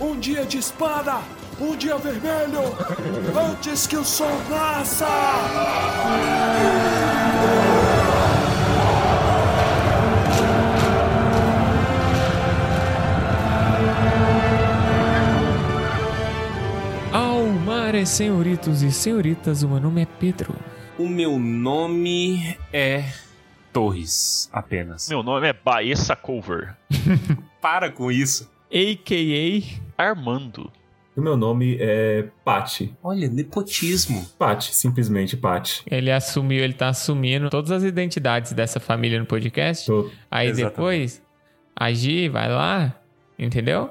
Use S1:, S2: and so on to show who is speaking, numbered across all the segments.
S1: Um dia de espada! Um dia vermelho! Antes que o sol nasça!
S2: Almares, senhoritos e senhoritas, o meu nome é Pedro.
S3: O meu nome é Torres, apenas.
S4: Meu nome é Baessa Cover.
S3: Para com isso.
S2: A.K.A.
S4: Armando.
S5: O meu nome é Pati.
S3: Olha, nepotismo.
S5: Pati, simplesmente Pati.
S2: Ele assumiu, ele tá assumindo todas as identidades dessa família no podcast.
S5: Tô-
S2: Aí
S3: Exatamente.
S2: depois, a Gi vai lá, entendeu?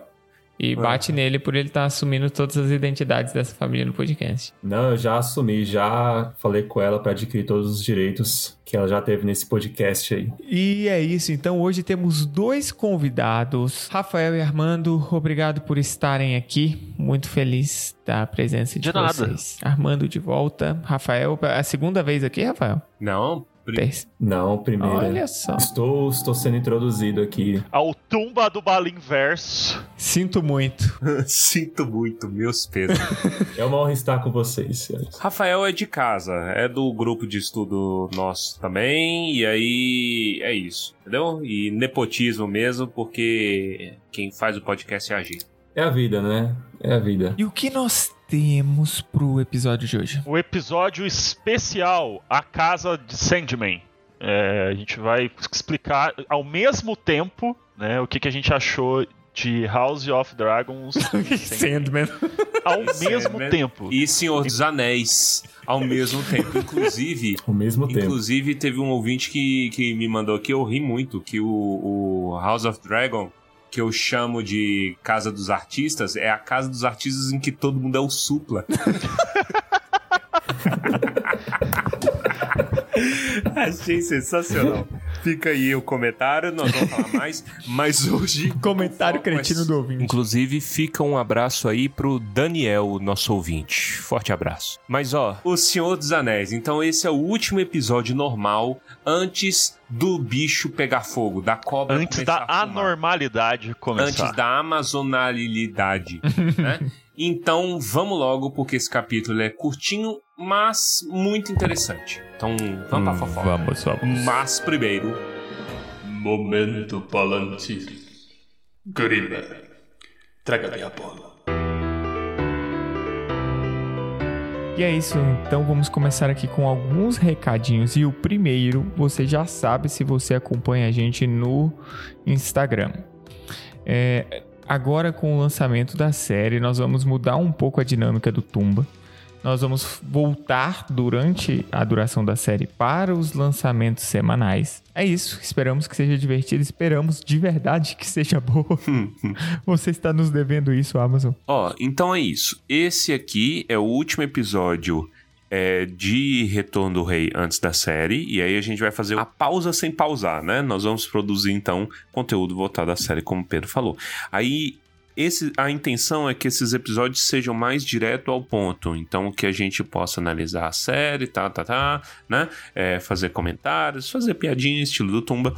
S2: E bate nele por ele estar assumindo todas as identidades dessa família no podcast.
S5: Não, eu já assumi, já falei com ela pra adquirir todos os direitos que ela já teve nesse podcast aí.
S2: E é isso, então hoje temos dois convidados, Rafael e Armando. Obrigado por estarem aqui. Muito feliz da presença de,
S4: De nada.
S2: vocês. Armando de volta. Rafael, é a segunda vez aqui, Rafael?
S3: Não,
S5: Não, primeiro.
S2: Olha só.
S5: Estou, estou sendo introduzido aqui.
S4: Ao tumba do Balim Verso.
S2: Sinto muito.
S3: sinto muito, meus pesos.
S5: É uma honra estar com vocês, senhores.
S3: Rafael é de casa, é do grupo de estudo nosso também, e aí é isso, entendeu? E nepotismo mesmo, porque quem faz o podcast é a gente.
S5: É a vida, né? É a vida.
S2: E o que nós temos pro episódio de hoje?
S4: O episódio especial A Casa de Sandman. É, a gente vai explicar ao mesmo tempo né, o que, que a gente achou de House of Dragons
S2: Sandman.
S4: ao mesmo
S3: Sandman
S4: tempo.
S3: E Senhor dos Anéis ao mesmo tempo. Inclusive,
S5: Ao mesmo tempo.
S3: inclusive teve um ouvinte que, que me mandou aqui, eu ri muito, que o, o House of Dragon, que eu chamo de Casa dos Artistas, é a casa dos artistas em que todo mundo é o supla. Achei sensacional. Fica aí o comentário, nós vamos falar mais, mas hoje...
S2: Comentário
S3: é-
S2: cretino do ouvinte.
S3: Inclusive, fica um abraço aí pro Daniel, nosso ouvinte. Forte abraço. Mas ó, O Senhor dos Anéis. Então esse é o último episódio normal antes do bicho pegar fogo, da cobra
S4: Antes da
S3: a fumar.
S4: anormalidade começar.
S3: Antes da amazonalidade, né? Então vamos logo, porque esse capítulo é curtinho, mas muito interessante. Então vamos pra fofoca.
S2: Vamos, vamos.
S3: Mas primeiro,
S6: Momento Palantir. Grima, traga minha bola.
S2: E é isso, então vamos começar aqui com alguns recadinhos. E o primeiro, você já sabe se você acompanha a gente no Instagram. É, agora, com o lançamento da série, nós vamos mudar um pouco a dinâmica do Tumba. Nós vamos voltar durante a duração da série para os lançamentos semanais. É isso, esperamos que seja divertido, esperamos de verdade que seja boa. Você está nos devendo isso, Amazon.
S3: Ó, então é isso. Esse aqui é o último episódio é, de Retorno do Rei antes da série. E aí a gente vai fazer a pausa sem pausar, né? Nós vamos produzir, então, conteúdo voltado à série, como o Pedro falou. Aí. Esse, a intenção é que esses episódios sejam mais direto ao ponto, então que a gente possa analisar a série, tá, tá, tá, né? É, fazer comentários, fazer piadinha, estilo do Tumba.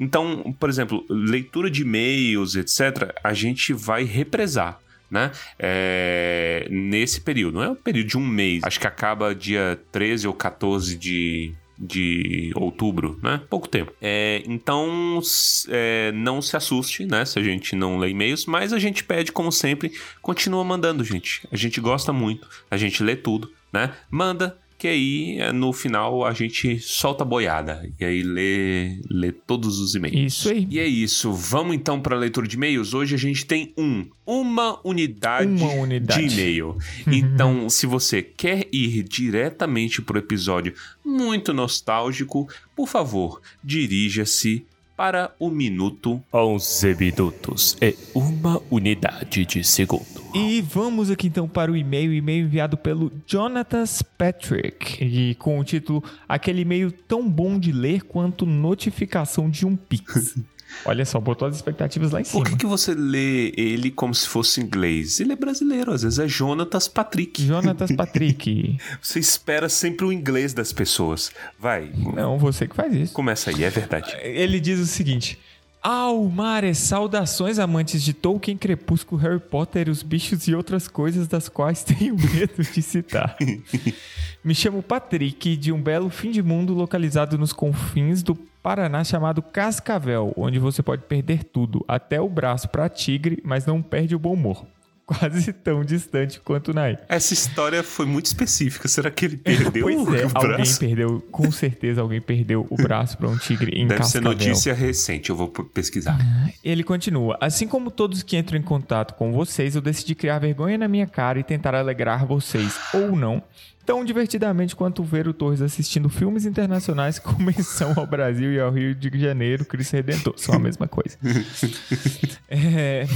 S3: Então, por exemplo, leitura de e-mails, etc., a gente vai represar né? É, nesse período. Não é um período de um mês. Acho que acaba dia 13 ou 14 de. De outubro, né? Pouco tempo. É, então, é, não se assuste, né? Se a gente não lê e-mails, mas a gente pede, como sempre, continua mandando, gente. A gente gosta muito, a gente lê tudo, né? Manda, que aí é, no final a gente solta a boiada e aí lê, lê todos os e-mails.
S2: Isso aí.
S3: E é isso. Vamos então para a leitura de e-mails. Hoje a gente tem um, uma unidade,
S2: Uma unidade.
S3: de e-mail. Então, se você quer ir diretamente para o episódio muito nostálgico, por favor, dirija-se para o minuto 11 minutos e uma unidade de segundo.
S2: E vamos aqui então para o e-mail, e-mail enviado pelo Jonatas Patrick, e com o título Aquele e-mail tão bom de ler quanto notificação de um Pix. Olha só, botou as expectativas lá em cima.
S3: Por que, que você lê ele como se fosse inglês? Ele é brasileiro, às vezes é Jonatas Patrick.
S2: Jonatas Patrick.
S3: Você espera sempre o inglês das pessoas. Vai,
S2: Não, você que faz isso.
S3: começa aí, é verdade.
S2: Ele diz o seguinte: Almares, saudações amantes de Tolkien, Crepúsculo, Harry Potter, os bichos e outras coisas das quais tenho medo de citar. Me chamo Patrick, de um belo fim de mundo localizado nos confins do Paraná chamado Cascavel, onde você pode perder tudo, até o braço para tigre, mas não perde o bom humor. Quase tão distante quanto o Nai.
S3: Essa história foi muito específica. Será que ele perdeu
S2: pois
S3: o
S2: é, alguém
S3: braço?
S2: perdeu, com certeza alguém perdeu o braço para um tigre em
S3: Deve ser
S2: Cascavel.
S3: notícia recente, eu vou pesquisar.
S2: Ele continua: Assim como todos que entram em contato com vocês, eu decidi criar vergonha na minha cara e tentar alegrar vocês, ou não, tão divertidamente quanto ver o Torres assistindo filmes internacionais com menção ao Brasil e ao Rio de Janeiro, Cristo Redentor. São a mesma coisa. É,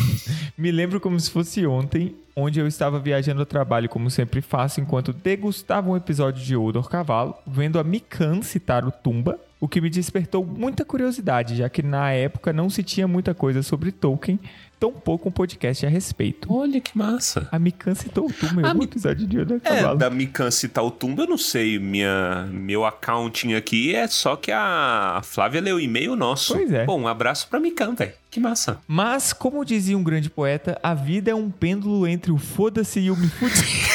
S2: me lembro como se fosse ontem, onde eu estava viajando ao trabalho, como sempre faço, enquanto degustava um episódio de Odor Cavalo, vendo a Mikan citar o Tumba, o que me despertou muita curiosidade, já que na época não se tinha muita coisa sobre Tolkien, tão pouco um podcast a respeito.
S3: Olha que massa.
S2: A Mikan citou o Tumba em
S3: A
S2: algum
S3: Mi-
S2: episódio de Odor
S3: É,
S2: Cavalo.
S3: da Mikan citar o Tumba, eu não sei. Minha, meu accounting aqui é só que a Flávia leu o e-mail nosso.
S2: Pois é.
S3: Bom, um abraço pra Mikan, velho. Que massa.
S2: Mas, como dizia um grande poeta, a vida é um pêndulo entre o foda-se e o me fudi.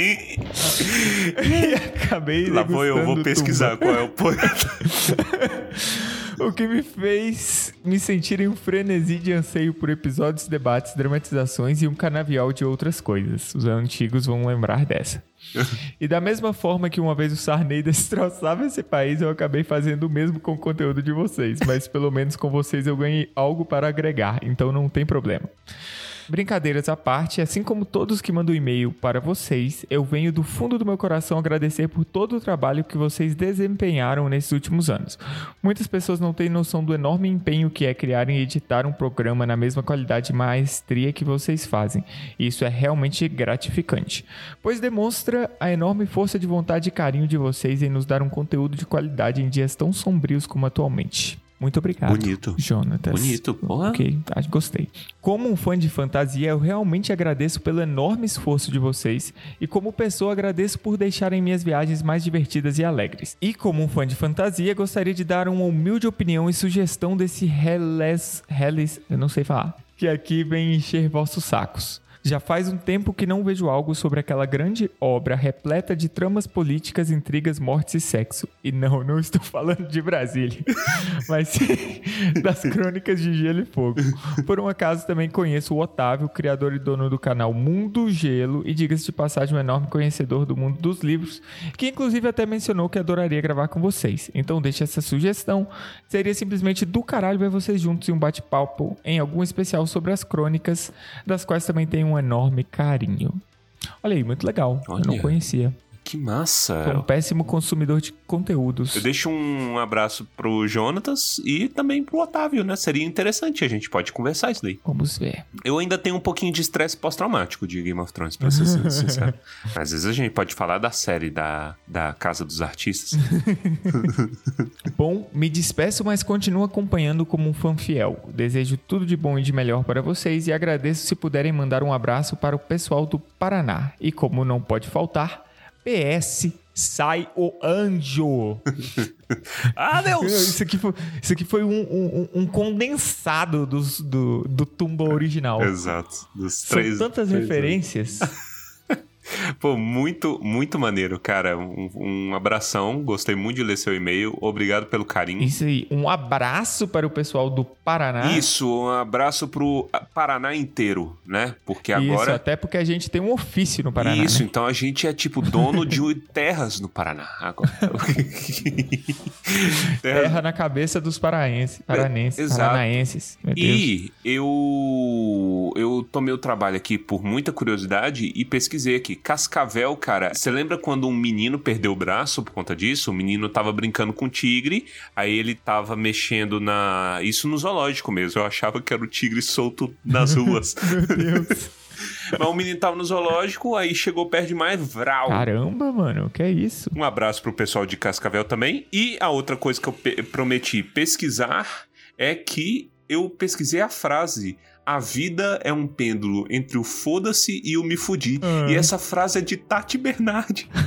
S2: e acabei
S3: Lá vou eu, vou pesquisar
S2: Tumba.
S3: qual é o poeta.
S2: O que me fez me sentir em um frenesi de anseio por episódios, debates, dramatizações e um canavial de outras coisas. Os antigos vão lembrar dessa. E da mesma forma que uma vez o Sarney destroçava esse país, eu acabei fazendo o mesmo com o conteúdo de vocês. Mas pelo menos com vocês eu ganhei algo para agregar, então não tem problema. Brincadeiras à parte, assim como todos que mandam e-mail para vocês, eu venho do fundo do meu coração agradecer por todo o trabalho que vocês desempenharam nesses últimos anos. Muitas pessoas não têm noção do enorme empenho que é criar e editar um programa na mesma qualidade e maestria que vocês fazem. Isso é realmente gratificante, pois demonstra a enorme força de vontade e carinho de vocês em nos dar um conteúdo de qualidade em dias tão sombrios como atualmente. Muito obrigado.
S3: Bonito.
S2: Jonatas.
S3: Bonito, porra.
S2: Ok, tá, gostei. Como um fã de fantasia, eu realmente agradeço pelo enorme esforço de vocês e como pessoa agradeço por deixarem minhas viagens mais divertidas e alegres. E como um fã de fantasia, gostaria de dar uma humilde opinião e sugestão desse Hellis, Hellis, eu não sei falar, que aqui vem encher vossos sacos. Já faz um tempo que não vejo algo sobre aquela grande obra repleta de tramas políticas, intrigas, mortes e sexo. E não, não estou falando de Brasília, mas sim das crônicas de Gelo e Fogo. Por um acaso também conheço o Otávio, criador e dono do canal Mundo Gelo, e diga-se de passagem, um enorme conhecedor do mundo dos livros, que inclusive até mencionou que adoraria gravar com vocês. Então deixa essa sugestão. Seria simplesmente do caralho ver vocês juntos em um bate-papo em algum especial sobre as crônicas, das quais também tenho um enorme carinho. Olha aí, muito legal. Eu não
S3: Olha.
S2: conhecia.
S3: Que massa.
S2: Sou um péssimo consumidor de conteúdos.
S3: Eu deixo um abraço pro Jonatas e também pro Otávio, né? Seria interessante, a gente pode conversar isso daí.
S2: Vamos ver.
S3: Eu ainda tenho um pouquinho de estresse pós-traumático de Game of Thrones, pra ser sin- sincero. Às vezes a gente pode falar da série da, da Casa dos Artistas.
S2: Bom, me despeço, mas continuo acompanhando como um fã fiel. Desejo tudo de bom e de melhor para vocês e agradeço se puderem mandar um abraço para o pessoal do Paraná. E como não pode faltar, PS, sai o anjo!
S3: ah, Deus!
S2: Isso aqui foi, isso aqui foi um, um- um condensado dos- do, do Tumba original.
S3: Exato. Dos
S2: São
S3: três,
S2: tantas
S3: três
S2: referências.
S3: Pô, muito, muito maneiro, cara. Um, um abração. Gostei muito de ler seu e-mail. Obrigado pelo carinho.
S2: Isso aí. Um abraço para o pessoal do Paraná.
S3: Isso, um abraço pro Paraná inteiro, né? Porque
S2: Isso,
S3: agora.
S2: até porque a gente tem um ofício no Paraná.
S3: Isso,
S2: né?
S3: então a gente é tipo dono de terras no Paraná agora. Terras-
S2: Terra na cabeça dos paraenses, paranenses,
S3: Exato.
S2: paranaenses.
S3: E eu eu tomei o trabalho aqui por muita curiosidade e pesquisei aqui. Cascavel, cara, você lembra quando um menino perdeu o braço por conta disso? O menino tava brincando com o tigre, aí ele tava mexendo na. Isso no zoológico mesmo. Eu achava que era o tigre solto nas ruas.
S2: Meu Deus.
S3: Mas o menino tava no zoológico, aí chegou perto demais, vral.
S2: Caramba, mano, o que é isso?
S3: Um abraço pro pessoal de Cascavel também. E a outra coisa que eu pe- prometi pesquisar é que eu pesquisei a frase. A vida é um pêndulo entre o foda-se e o me fudi.
S2: Ah.
S3: E essa frase é de Tati Bernardi.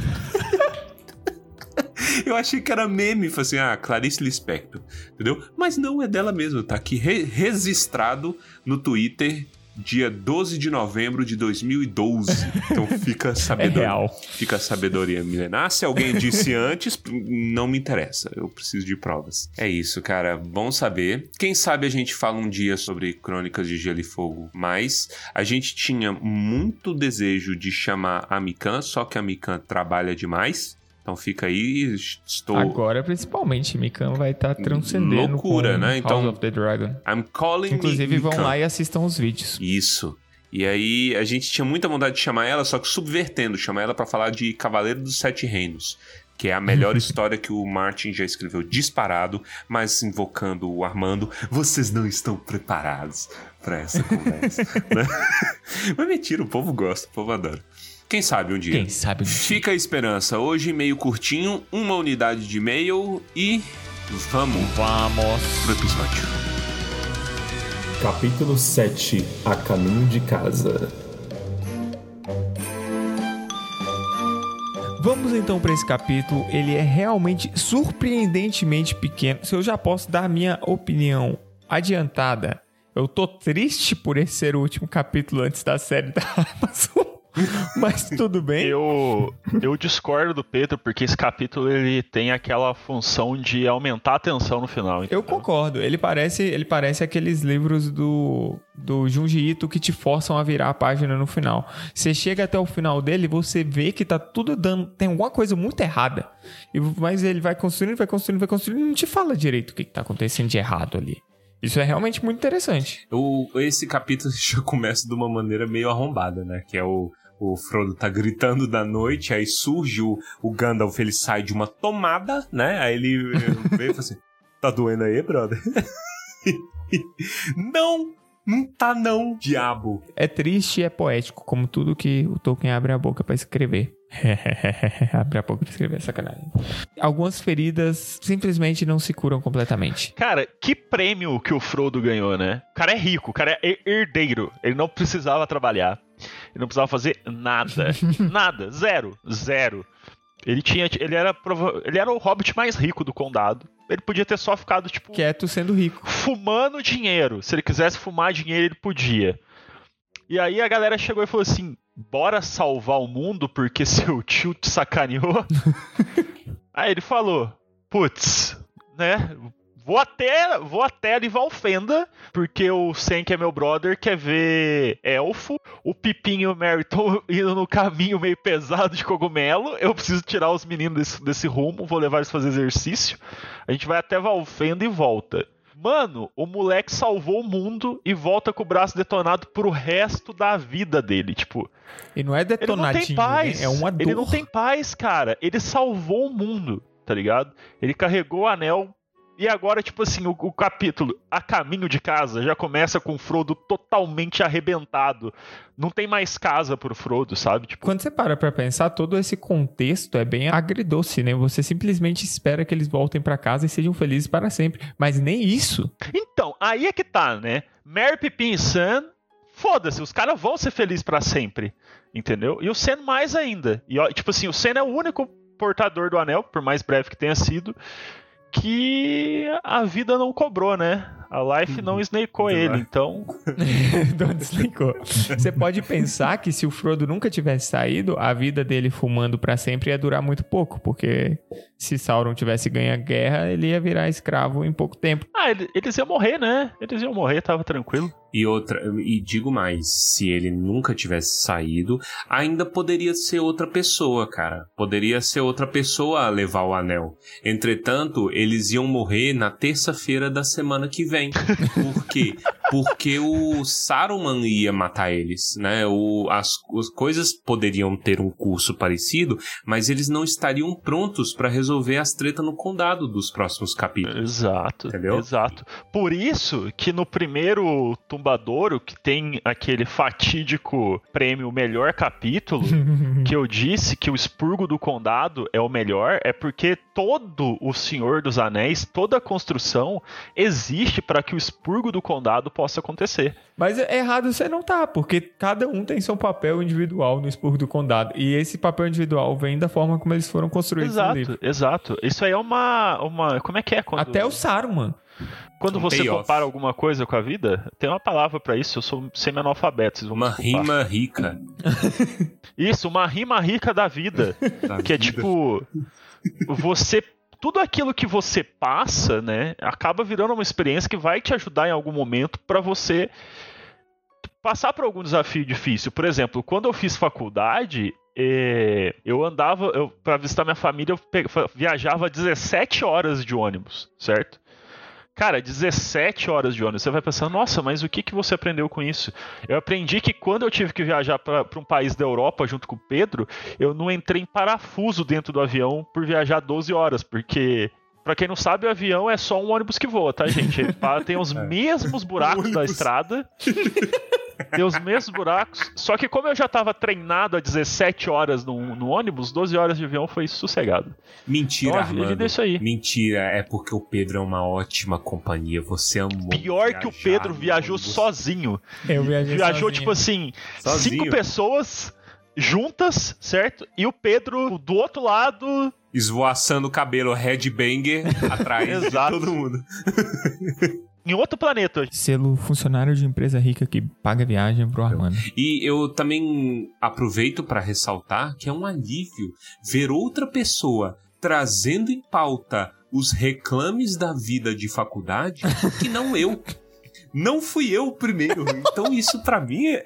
S3: Eu achei que era meme, falei assim, ah, Clarice Lispector, entendeu? Mas não, é dela mesmo, tá aqui re registrado no Twitter dia 12 de novembro de 2012. Então fica
S2: É
S3: sabedoria.
S2: real.
S3: Fica a sabedoria milenar. Se alguém disse antes, não me interessa. Eu preciso de provas. É isso, cara. Bom saber. Quem sabe a gente fala um dia sobre Crônicas de Gelo e Fogo. Mas a gente tinha muito desejo de chamar a Mikan, só que a Mikan trabalha demais. Então fica aí. Estou.
S2: Agora, principalmente, Mikan vai estar transcendendo
S3: Loucura, né? Então-
S2: House of the Dragon.
S3: I'm calling
S2: Inclusive, vão lá e assistam os vídeos.
S3: Isso. E aí a gente tinha muita vontade de chamar ela, só que subvertendo, chamar ela pra falar de Cavaleiro dos Sete Reinos, que é a melhor história que o Martin já escreveu disparado, mas invocando o Armando, vocês não estão preparados pra essa conversa. né? mas mentira, o povo gosta, o povo adora. Quem sabe um dia.
S2: Quem sabe?
S3: Fica a esperança. Hoje, meio curtinho, uma unidade de e-mail e vamos
S2: Vamos.
S3: pro episódio.
S5: Capítulo 7 A Caminho de Casa.
S2: Vamos então para esse capítulo. Ele é realmente surpreendentemente pequeno. Se eu já posso dar minha opinião adiantada, eu tô triste por esse ser o último capítulo antes da série da Amazon. Mas tudo bem.
S4: Eu, eu discordo do Pedro, porque esse capítulo ele tem aquela função de aumentar a tensão no final.
S2: Eu
S4: entendeu?
S2: concordo. Ele parece, ele parece aqueles livros do, do Junji Ito que te forçam a virar a página no final. Você chega até o final dele, você vê que tá tudo dando. Tem alguma coisa muito errada. E, mas ele vai construindo, vai construindo, vai construindo e não te fala direito o que, que tá acontecendo de errado ali. Isso é realmente muito interessante.
S3: O, esse capítulo já começa de uma maneira meio arrombada, né? Que é o, o Frodo tá gritando da noite, aí surge o, o Gandalf, ele sai de uma tomada, né? Aí ele eh, veio e fala assim: Tá doendo aí, brother? não! Não tá não, diabo.
S2: É triste e é poético, como tudo que o Tolkien abre a boca pra escrever. abre a boca pra escrever, sacanagem. Algumas feridas simplesmente não se curam completamente.
S4: Cara, que prêmio que o Frodo ganhou, né? O cara é rico, o cara é herdeiro. Ele não precisava trabalhar. Ele não precisava fazer nada. nada. Zero. Zero. Ele tinha. Ele era, ele era o hobbit mais rico do condado. Ele podia ter só ficado, tipo,
S2: Quieto sendo rico.
S4: fumando dinheiro. Se ele quisesse fumar dinheiro, ele podia. E aí a galera chegou e falou assim: bora salvar o mundo porque seu tio te sacaneou. aí ele falou: putz, né? Vou até, vou até ali Valfenda, porque o Sen, que é meu brother, quer ver elfo. O Pipinho e o Mary estão indo no caminho meio pesado de cogumelo. Eu preciso tirar os meninos desse, desse rumo, vou levar eles fazer exercício. A gente vai até Valfenda e volta. Mano, o moleque salvou o mundo e volta com o braço detonado pro resto da vida dele. Tipo,
S2: E não é
S4: ele não
S2: detonadinho,
S4: tem paz.
S2: né? é uma dor.
S4: Ele não tem paz, cara. Ele salvou o mundo, tá ligado? Ele carregou o anel. E agora, tipo assim, o, o capítulo A Caminho de Casa já começa com o Frodo totalmente arrebentado. Não tem mais casa pro Frodo, sabe? Tipo,
S2: Quando você para pra pensar, todo esse contexto é bem agridoce, né? Você simplesmente espera que eles voltem pra casa e sejam felizes para sempre. Mas nem isso.
S4: Então, aí é que tá, né? Mary, Pippin e Sam, foda-se, os caras vão ser felizes pra sempre, entendeu? E o Sam mais ainda. E, ó, tipo assim, o Sam é o único portador do anel, por mais breve que tenha sido, que a vida não cobrou, né? A Life não snakeou ele, então...
S2: Não desligou. Você pode pensar que se o Frodo nunca tivesse saído, a vida dele fumando pra sempre ia durar muito pouco, porque se Sauron tivesse ganho a guerra, ele ia virar escravo em pouco tempo.
S4: Ah, ele- eles iam morrer, né? Eles iam morrer, tava tranquilo.
S3: E outra, e digo mais, se ele nunca tivesse saído, ainda poderia ser outra pessoa, cara. Poderia ser outra pessoa a levar o anel. Entretanto, eles iam morrer na terça-feira da semana que vem. Por quê? Porque o Saruman ia matar eles, né? O, as, as coisas poderiam ter um curso parecido, mas eles não estariam prontos pra resolver as tretas no condado dos próximos capítulos.
S4: Exato,
S3: Entendeu?
S4: exato. Por isso que no primeiro Tumbadouro, que tem aquele fatídico prêmio Melhor Capítulo, que eu disse que o expurgo do condado é o melhor, é porque todo o Senhor dos Anéis, toda a construção existe para que o expurgo do condado possa acontecer.
S2: Mas errado você não tá, porque cada um tem seu papel individual no expurgo do condado. E esse papel individual vem da forma como eles foram construídos no
S4: Exato,
S2: livro.
S4: exato. Isso aí é uma, uma. Como é que é? Quando,
S2: Até o Saruman.
S4: quando
S3: Um
S4: você compara alguma coisa com a vida, tem uma palavra pra isso. Eu sou semi-analfabeto, vocês vão me
S3: Uma
S4: desculpar.
S3: rima rica.
S4: Isso, uma rima rica da vida.
S3: da
S4: que é
S3: vida.
S4: tipo. Você. Tudo aquilo que você passa, né, acaba virando uma experiência que vai te ajudar em algum momento pra você passar por algum desafio difícil. Por exemplo, quando eu fiz faculdade, eh, eu andava, para visitar minha família, eu viajava 17 horas de ônibus, certo? Cara, 17 horas de ônibus. Você vai pensando, nossa, mas o que, que você aprendeu com isso? Eu aprendi que quando eu tive que viajar para um país da Europa junto com o Pedro, eu não entrei em parafuso dentro do avião por viajar 12 horas, porque. Pra quem não sabe, o avião é só um ônibus que voa, tá, gente? Tem os mesmos buracos da estrada. Tem os mesmos buracos. Só que como eu já tava treinado há 17 horas no, no ônibus, 12 horas de avião foi sossegado.
S3: Mentira,
S4: Então, a
S3: Armando.
S4: é isso aí.
S3: Mentira, é porque o Pedro é uma ótima companhia. Você amou.
S4: Pior que o Pedro viajou
S3: ônibus.
S4: sozinho.
S2: Eu viajei
S4: Viajou,
S2: sozinho.
S4: tipo assim,
S3: Sozinho.
S4: cinco pessoas juntas, certo? E o Pedro do outro lado.
S3: Esvoaçando o cabelo headbanger atrás de todo mundo.
S4: Em outro planeta.
S2: Selo funcionário de empresa rica que paga viagem pro Armando.
S3: E eu também aproveito para ressaltar que é um alívio ver outra pessoa trazendo em pauta os reclames da vida de faculdade que não eu. Não fui eu o primeiro. Então isso pra mim é,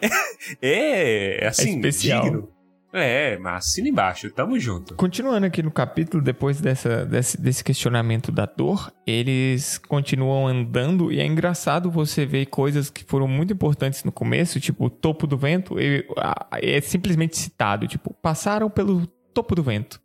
S3: é assim,
S2: especial.
S3: digno. É, mas assina embaixo, tamo junto.
S2: Continuando aqui no capítulo, depois dessa, desse, desse questionamento da dor, eles continuam andando e é engraçado você ver coisas que foram muito importantes no começo, tipo o topo do vento, e- a- é simplesmente citado, tipo, passaram pelo topo do vento.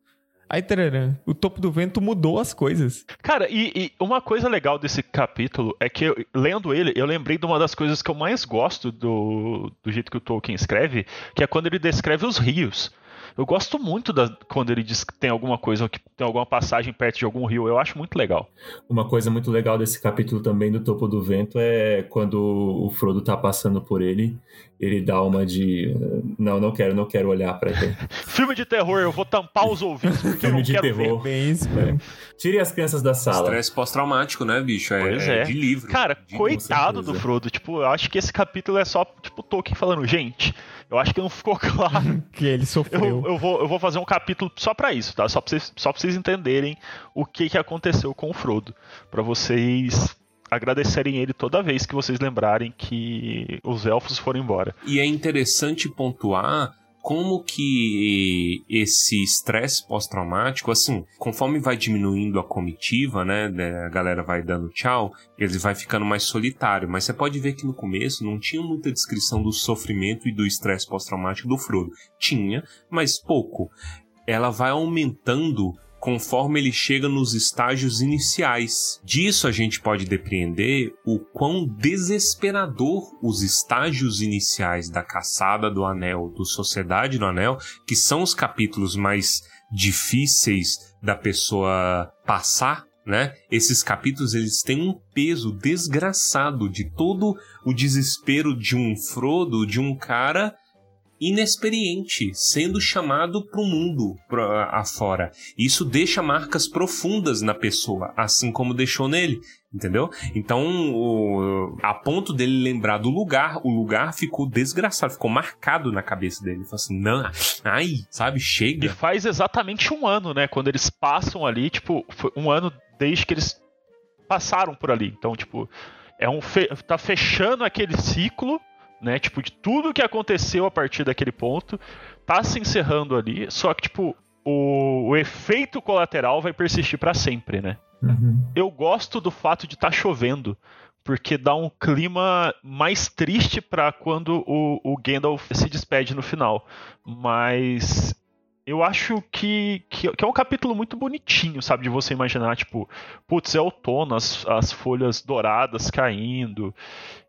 S2: Aí, tararã, o topo do vento mudou as coisas.
S4: Cara, e, e uma coisa legal desse capítulo é que, eu- lendo ele, eu lembrei de uma das coisas que eu mais gosto do, do jeito que o Tolkien escreve, que é quando ele descreve os rios. Eu gosto muito da, quando ele diz que tem alguma coisa, que tem alguma passagem perto de algum rio. Eu acho muito legal.
S5: Uma coisa muito legal desse capítulo também do Topo do Vento é quando o Frodo tá passando por ele, ele dá uma de. Não, não quero, não quero olhar pra ele.
S4: Filme de terror, eu vou tampar os ouvidos porque eu
S5: Filme
S4: não
S5: de
S4: quero
S5: terror.
S4: ver.
S2: Bem isso, velho.
S5: Tire as crianças da sala.
S3: Estresse pós-traumático, né, bicho? É,
S4: Pois
S3: é
S4: é.
S3: de livro.
S4: Cara,
S3: De-
S4: coitado do. Frodo. Tipo, eu acho que esse capítulo é só, tipo, Tolkien falando, gente, eu acho que não ficou claro.
S2: Que ele sofreu.
S4: Eu, eu, vou, eu vou fazer um capítulo só pra isso, tá? Só pra vocês, só pra vocês entenderem o que, que aconteceu com o Frodo. Pra vocês agradecerem ele toda vez que vocês lembrarem que os elfos foram embora.
S3: E é interessante pontuar como que esse estresse pós-traumático, assim, conforme vai diminuindo a comitiva, né, né, a galera vai dando tchau, ele vai ficando mais solitário. Mas você pode ver que no começo não tinha muita descrição do sofrimento e do estresse pós-traumático do Frodo. Tinha, mas pouco. Ela vai aumentando conforme ele chega nos estágios iniciais. Disso a gente pode depreender o quão desesperador os estágios iniciais da Caçada do Anel, do Sociedade do Anel, que são os capítulos mais difíceis da pessoa passar, né? Esses capítulos eles têm um peso desgraçado de todo o desespero de um Frodo, de um cara inexperiente, sendo chamado para o mundo afora. Isso deixa marcas profundas na pessoa, assim como deixou nele, entendeu? Então, o- a ponto dele lembrar do lugar, o lugar ficou desgraçado, ficou marcado na cabeça dele. Ele falou assim, não, ai, sabe,
S4: E
S3: chega.
S4: faz exatamente um ano, né? Quando eles passam ali, tipo, um ano desde que eles passaram por ali. Então, tipo, é um fe- tá fechando aquele ciclo, né? Tipo, de tudo que aconteceu a partir daquele ponto, tá se encerrando ali, só que, tipo, o, o efeito colateral vai persistir pra sempre, né?
S5: Uhum.
S4: Eu gosto do fato de estar chovendo, porque dá um clima mais triste pra quando o, o Gandalf se despede no final. Mas eu acho que, que, que é um capítulo muito bonitinho, sabe? De você imaginar, tipo, putz, é outono, as, as folhas douradas caindo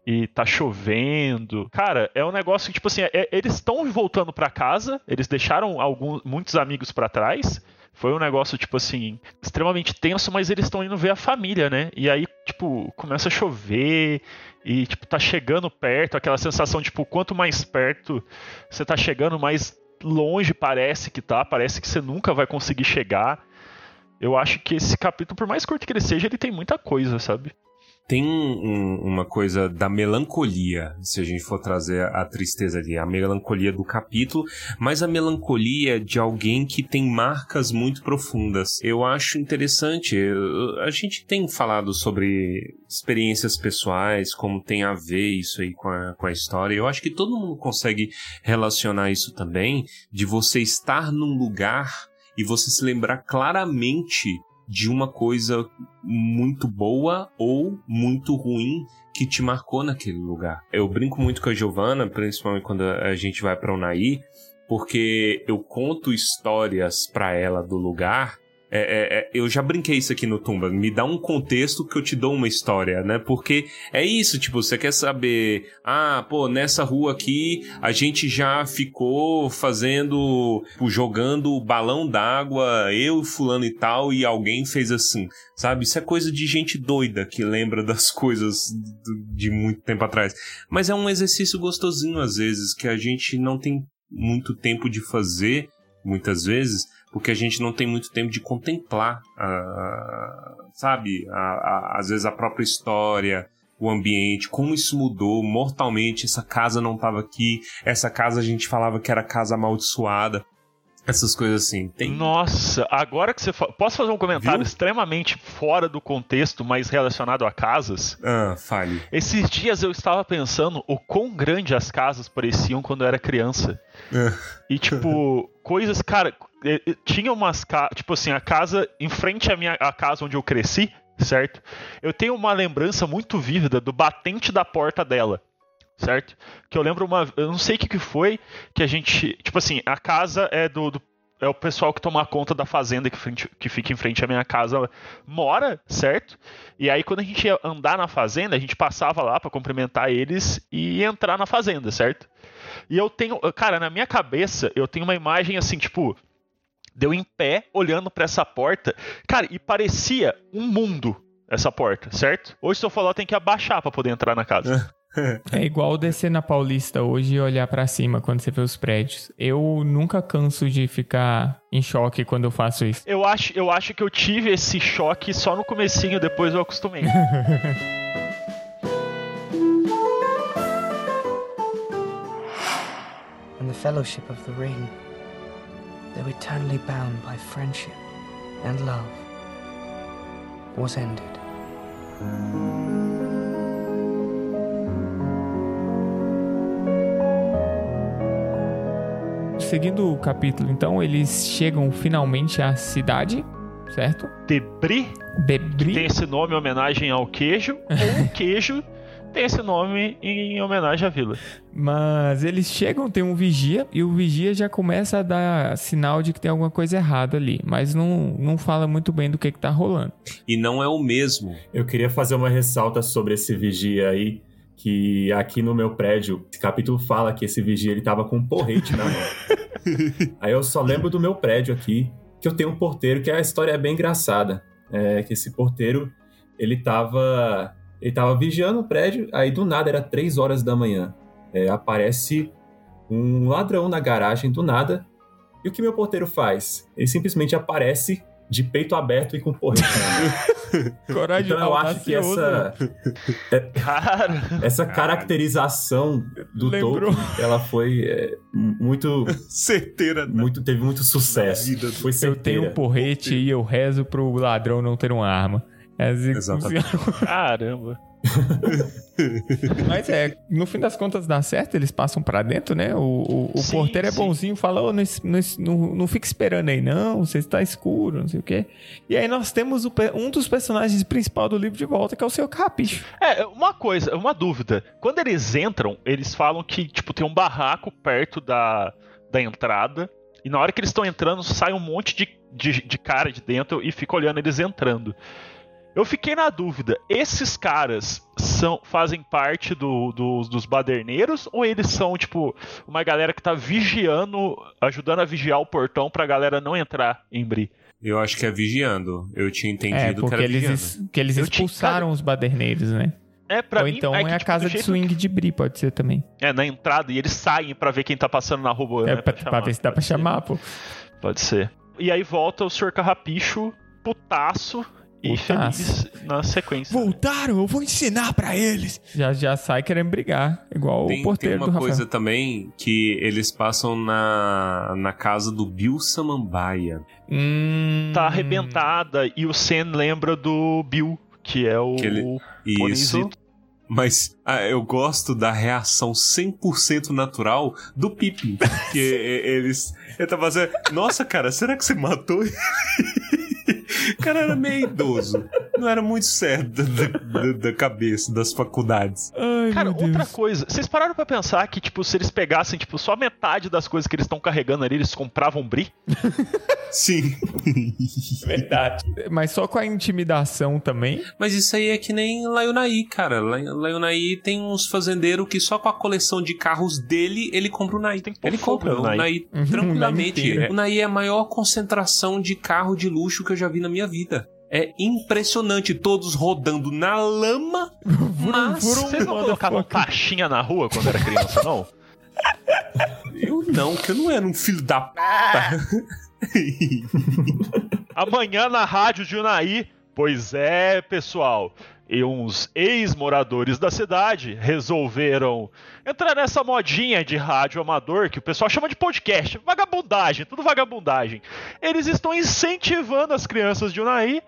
S4: e tá chovendo. Cara, é um negócio que, tipo assim, é- eles estão voltando pra casa, eles deixaram alguns, muitos amigos pra trás, Foi um negócio, tipo assim, extremamente tenso, mas eles estão indo ver a família, né? E aí, tipo, começa a chover e, tipo, tá chegando perto, aquela sensação, tipo, quanto mais perto você tá chegando, mais longe parece que tá, parece que você nunca vai conseguir chegar. Eu acho que esse capítulo, por mais curto que ele seja, ele tem muita coisa, sabe?
S3: Tem um, uma coisa da melancolia, se a gente for trazer a tristeza ali, a melancolia do capítulo, mas a melancolia de alguém que tem marcas muito profundas. Eu acho interessante, a gente tem falado sobre experiências pessoais, como tem a ver isso aí com a, com a história. Eu acho que todo mundo consegue relacionar isso também, de você estar num lugar e você se lembrar claramente de uma coisa muito boa ou muito ruim que te marcou naquele lugar. Eu brinco muito com a Giovana, principalmente quando a gente vai para o Naí, porque eu conto histórias para ela do lugar é, é, é, eu já brinquei isso aqui no Tumba. Me dá um contexto que eu te dou uma história, né? Porque é isso, tipo, você quer saber. Ah, pô, nessa rua aqui a gente já ficou fazendo. Tipo, jogando balão d'água, eu, fulano e tal, e alguém fez assim. Sabe? Isso é coisa de gente doida que lembra das coisas de muito tempo atrás. Mas é um exercício gostosinho às vezes, que a gente não tem muito tempo de fazer, muitas vezes porque a gente não tem muito tempo de contemplar, uh, sabe, a, a, às vezes a própria história, o ambiente, como isso mudou mortalmente. Essa casa não estava aqui, essa casa a gente falava que era casa amaldiçoada. Essas coisas assim. Tem...
S4: Nossa, agora que você. Fa... Posso fazer um comentário Viu? extremamente fora do contexto, mas relacionado a casas?
S3: Ah, fale.
S4: Esses dias eu estava pensando o quão grande as casas pareciam quando eu era criança. Ah. E, tipo, coisas, cara, tinha umas tipo assim, a casa em frente à minha a casa onde eu cresci, certo? Eu tenho uma lembrança muito vívida do batente da porta dela, certo? Que eu lembro uma, eu não sei o que, que foi que a gente, tipo assim, a casa é do, do é o pessoal que toma conta da fazenda que, frente, que fica em frente à minha casa mora, certo? E aí quando a gente ia andar na fazenda, a gente passava lá para cumprimentar eles e entrar na fazenda, certo? E eu tenho, cara, na minha cabeça, eu tenho uma imagem assim, tipo, deu em pé olhando para essa porta. Cara, e parecia um mundo essa porta, certo? Hoje se eu falar, tem que abaixar para poder entrar na casa.
S2: É igual descer na Paulista hoje e olhar para cima quando você vê os prédios. Eu nunca canso de ficar em choque quando eu faço isso.
S4: Eu acho, eu acho que eu tive esse choque só no comecinho, depois eu acostumei. And the fellowship of the ring. though eternally bound by friendship and love, was ended.
S2: Seguindo o capítulo, então, eles chegam finalmente à cidade, certo?
S4: Debris.
S2: Debris.
S4: Tem esse nome em homenagem ao queijo, ou queijo tem esse nome em homenagem à vila.
S2: Mas eles chegam, tem um vigia, e o vigia já começa a dar sinal de que tem alguma coisa errada ali, mas não, não fala muito bem do que, que tá rolando.
S3: E não é o mesmo.
S5: Eu queria fazer uma ressalta sobre esse vigia aí, que aqui no meu prédio, esse capítulo fala que esse vigia ele tava com um porrete na mão. aí eu só lembro do meu prédio aqui, que eu tenho um porteiro, que a história é bem engraçada. É que esse porteiro, ele tava ele tava vigiando o prédio, aí do nada, era 3 horas da manhã. É, aparece um ladrão na garagem do nada. E o que meu porteiro faz? Ele simplesmente aparece de peito aberto e com porrete
S2: Coragem
S5: então eu acho que essa é, essa caracterização do Lembrou. Tolkien, ela foi é, muito
S3: certeira,
S5: né? muito teve muito sucesso. Foi
S2: certeira. Eu tenho um porrete e eu rezo pro ladrão não ter uma arma. É Exatamente.
S4: Caramba.
S2: Mas é, no fim das contas dá certo, eles passam para dentro, né? O, o, o sim, porteiro é bonzinho, fala: oh, não, não, não, não fica esperando aí, não, você está escuro, não sei o quê. E aí nós temos o, um dos personagens principais do livro de volta, que é o seu Capicho.
S4: É, uma coisa, uma dúvida. Quando eles entram, eles falam que, tipo, tem um barraco perto da, da entrada. E na hora que eles estão entrando, sai um monte de, de, de cara de dentro e fica olhando eles entrando. Eu fiquei na dúvida, esses caras são fazem parte do, do, dos baderneiros ou eles são, tipo, uma galera que tá vigiando, ajudando a vigiar o portão pra galera não entrar em Bri?
S3: Eu acho que é vigiando. Eu tinha
S2: É,
S3: entendido que
S2: porque
S3: era
S2: eles,
S3: vigiando.
S2: es- que eles
S4: Eu tinha-
S2: expulsaram os baderneiros, né?
S4: É, pra
S2: Ou
S4: mim,
S2: então é,
S4: que,
S2: a
S4: tipo,
S2: casa
S4: do
S2: de swing de Bri, pode ser também.
S4: que- É, na entrada, e eles saem pra ver quem tá passando na rua.
S2: é
S4: né,
S2: pra, pra
S4: chamar.
S2: ver se dá pra
S4: ser.
S2: chamar, pô.
S4: Pode ser. E aí volta o Sr. Carrapicho, putaço e
S2: Putaço.
S4: feliz na sequência.
S2: Voltaram, eu vou ensinar pra eles. Já, já sai querendo brigar, igual
S3: Tem,
S2: o porteiro
S3: tem
S2: do
S3: uma
S2: Rafael.
S3: coisa também que eles passam na, na casa do Bill Samambaia.
S2: Hum...
S4: Tá arrebentada e o Sen lembra do Bill, que é o
S3: Que ele- Isso. Mas ah, eu gosto da reação 100% natural do Pippin. Que eles. Ele tá fazendo. Nossa, cara, será que você matou ele? O cara era meio idoso. Não era muito certo da, da- da cabeça, das faculdades.
S2: Ai,
S4: Cara,
S2: meu Deus.
S4: outra coisa, vocês pararam pra pensar que, tipo, se eles pegassem, tipo, só metade das coisas que eles estão carregando ali, eles compravam brie?
S3: Sim.
S2: Verdade. Mas só com a intimidação também.
S3: Mas isso aí é que nem Laionaí, cara. La- Laionaí tem uns fazendeiros que só com a coleção de carros dele, ele compra o Naí. Ele compra o
S4: Naí.
S3: Naí
S2: Uhum,
S3: tranquilamente.
S2: o Naí inteiro.
S3: o Naí é a maior concentração de carro de luxo que eu já vi na minha vida. É impressionante, todos rodando na lama, mas.
S4: Vocês não
S2: motherfucker.
S4: caixinha na rua quando era criança, não?
S3: eu não, que eu não era um filho da p.
S4: Amanhã na rádio de Unaí. Pois é, pessoal. E uns ex-moradores da cidade resolveram entrar nessa modinha de rádio amador que o pessoal chama de podcast. Vagabundagem, tudo vagabundagem. Eles estão incentivando as crianças de Unaí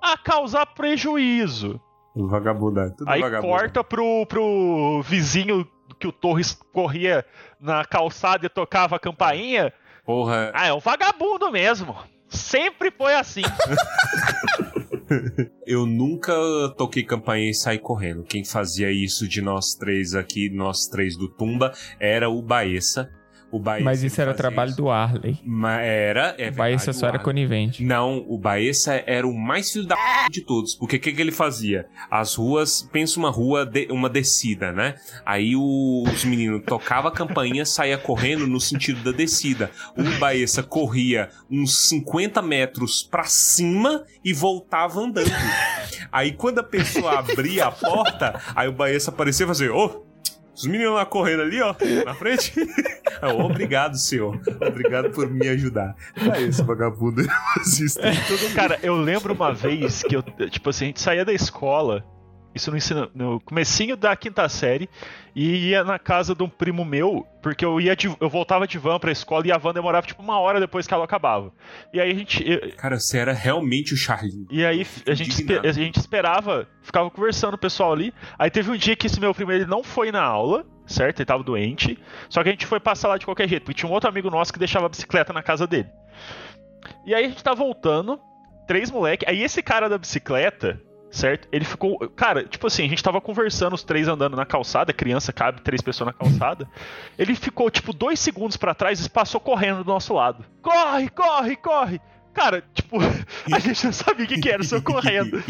S4: a causar prejuízo.
S3: Vagabunda, tudo
S4: Aí
S3: vagabundo.
S4: corta pro, pro vizinho que o Torres corria na calçada e tocava a campainha.
S3: Porra,
S4: Ah, é um vagabundo mesmo. Sempre foi assim.
S3: eu nunca toquei campainha e saí correndo. Quem fazia isso de nós três aqui, nós três do Tumba, era o Baessa. O
S2: Mas isso era trabalho
S3: isso.
S2: do Arley.
S3: Ma- Era, é
S2: o Baessa só era
S3: Arley.
S2: conivente.
S3: Não, o Baessa era o mais filho da p de todos. Porque o que, que ele fazia? As ruas, pensa uma rua, de- uma descida, né? Aí o- os meninos tocavam a campainha, saía correndo no sentido da descida. O Baessa corria uns 50 metros pra cima e voltava andando. Aí quando a pessoa abria a porta, aí o Baessa aparecia e fazia: Ô! Os meninos lá correndo ali, ó, na frente. Eu, Obrigado, senhor. Obrigado por me ajudar. É isso, vagabundo.
S4: Cara, eu lembro uma vez que eu, tipo assim, a gente saía da escola, isso no, ensino, no comecinho da quinta série, e ia na casa de um primo meu, porque eu ia de- eu voltava de van pra escola e a van demorava tipo uma hora depois que ela acabava. E aí a gente. eu-
S3: Cara, você era realmente o Charlie.
S4: E aí a gente, a gente esperava, ficava conversando o pessoal ali. Aí teve um dia que esse meu primo ele não foi na aula, certo? Ele tava doente. Só que a gente foi passar lá de qualquer jeito, porque tinha um outro amigo nosso que deixava a bicicleta na casa dele. E aí a gente tá voltando, três moleque. Aí esse cara da bicicleta, certo? Ele ficou. Cara, tipo assim, a gente tava conversando, os três andando na calçada, criança, cabe três pessoas na calçada. Ele ficou, tipo, dois segundos pra trás e passou correndo do nosso lado. Corre, corre, corre! Cara, tipo, a gente não sabia o que, que era, só correndo.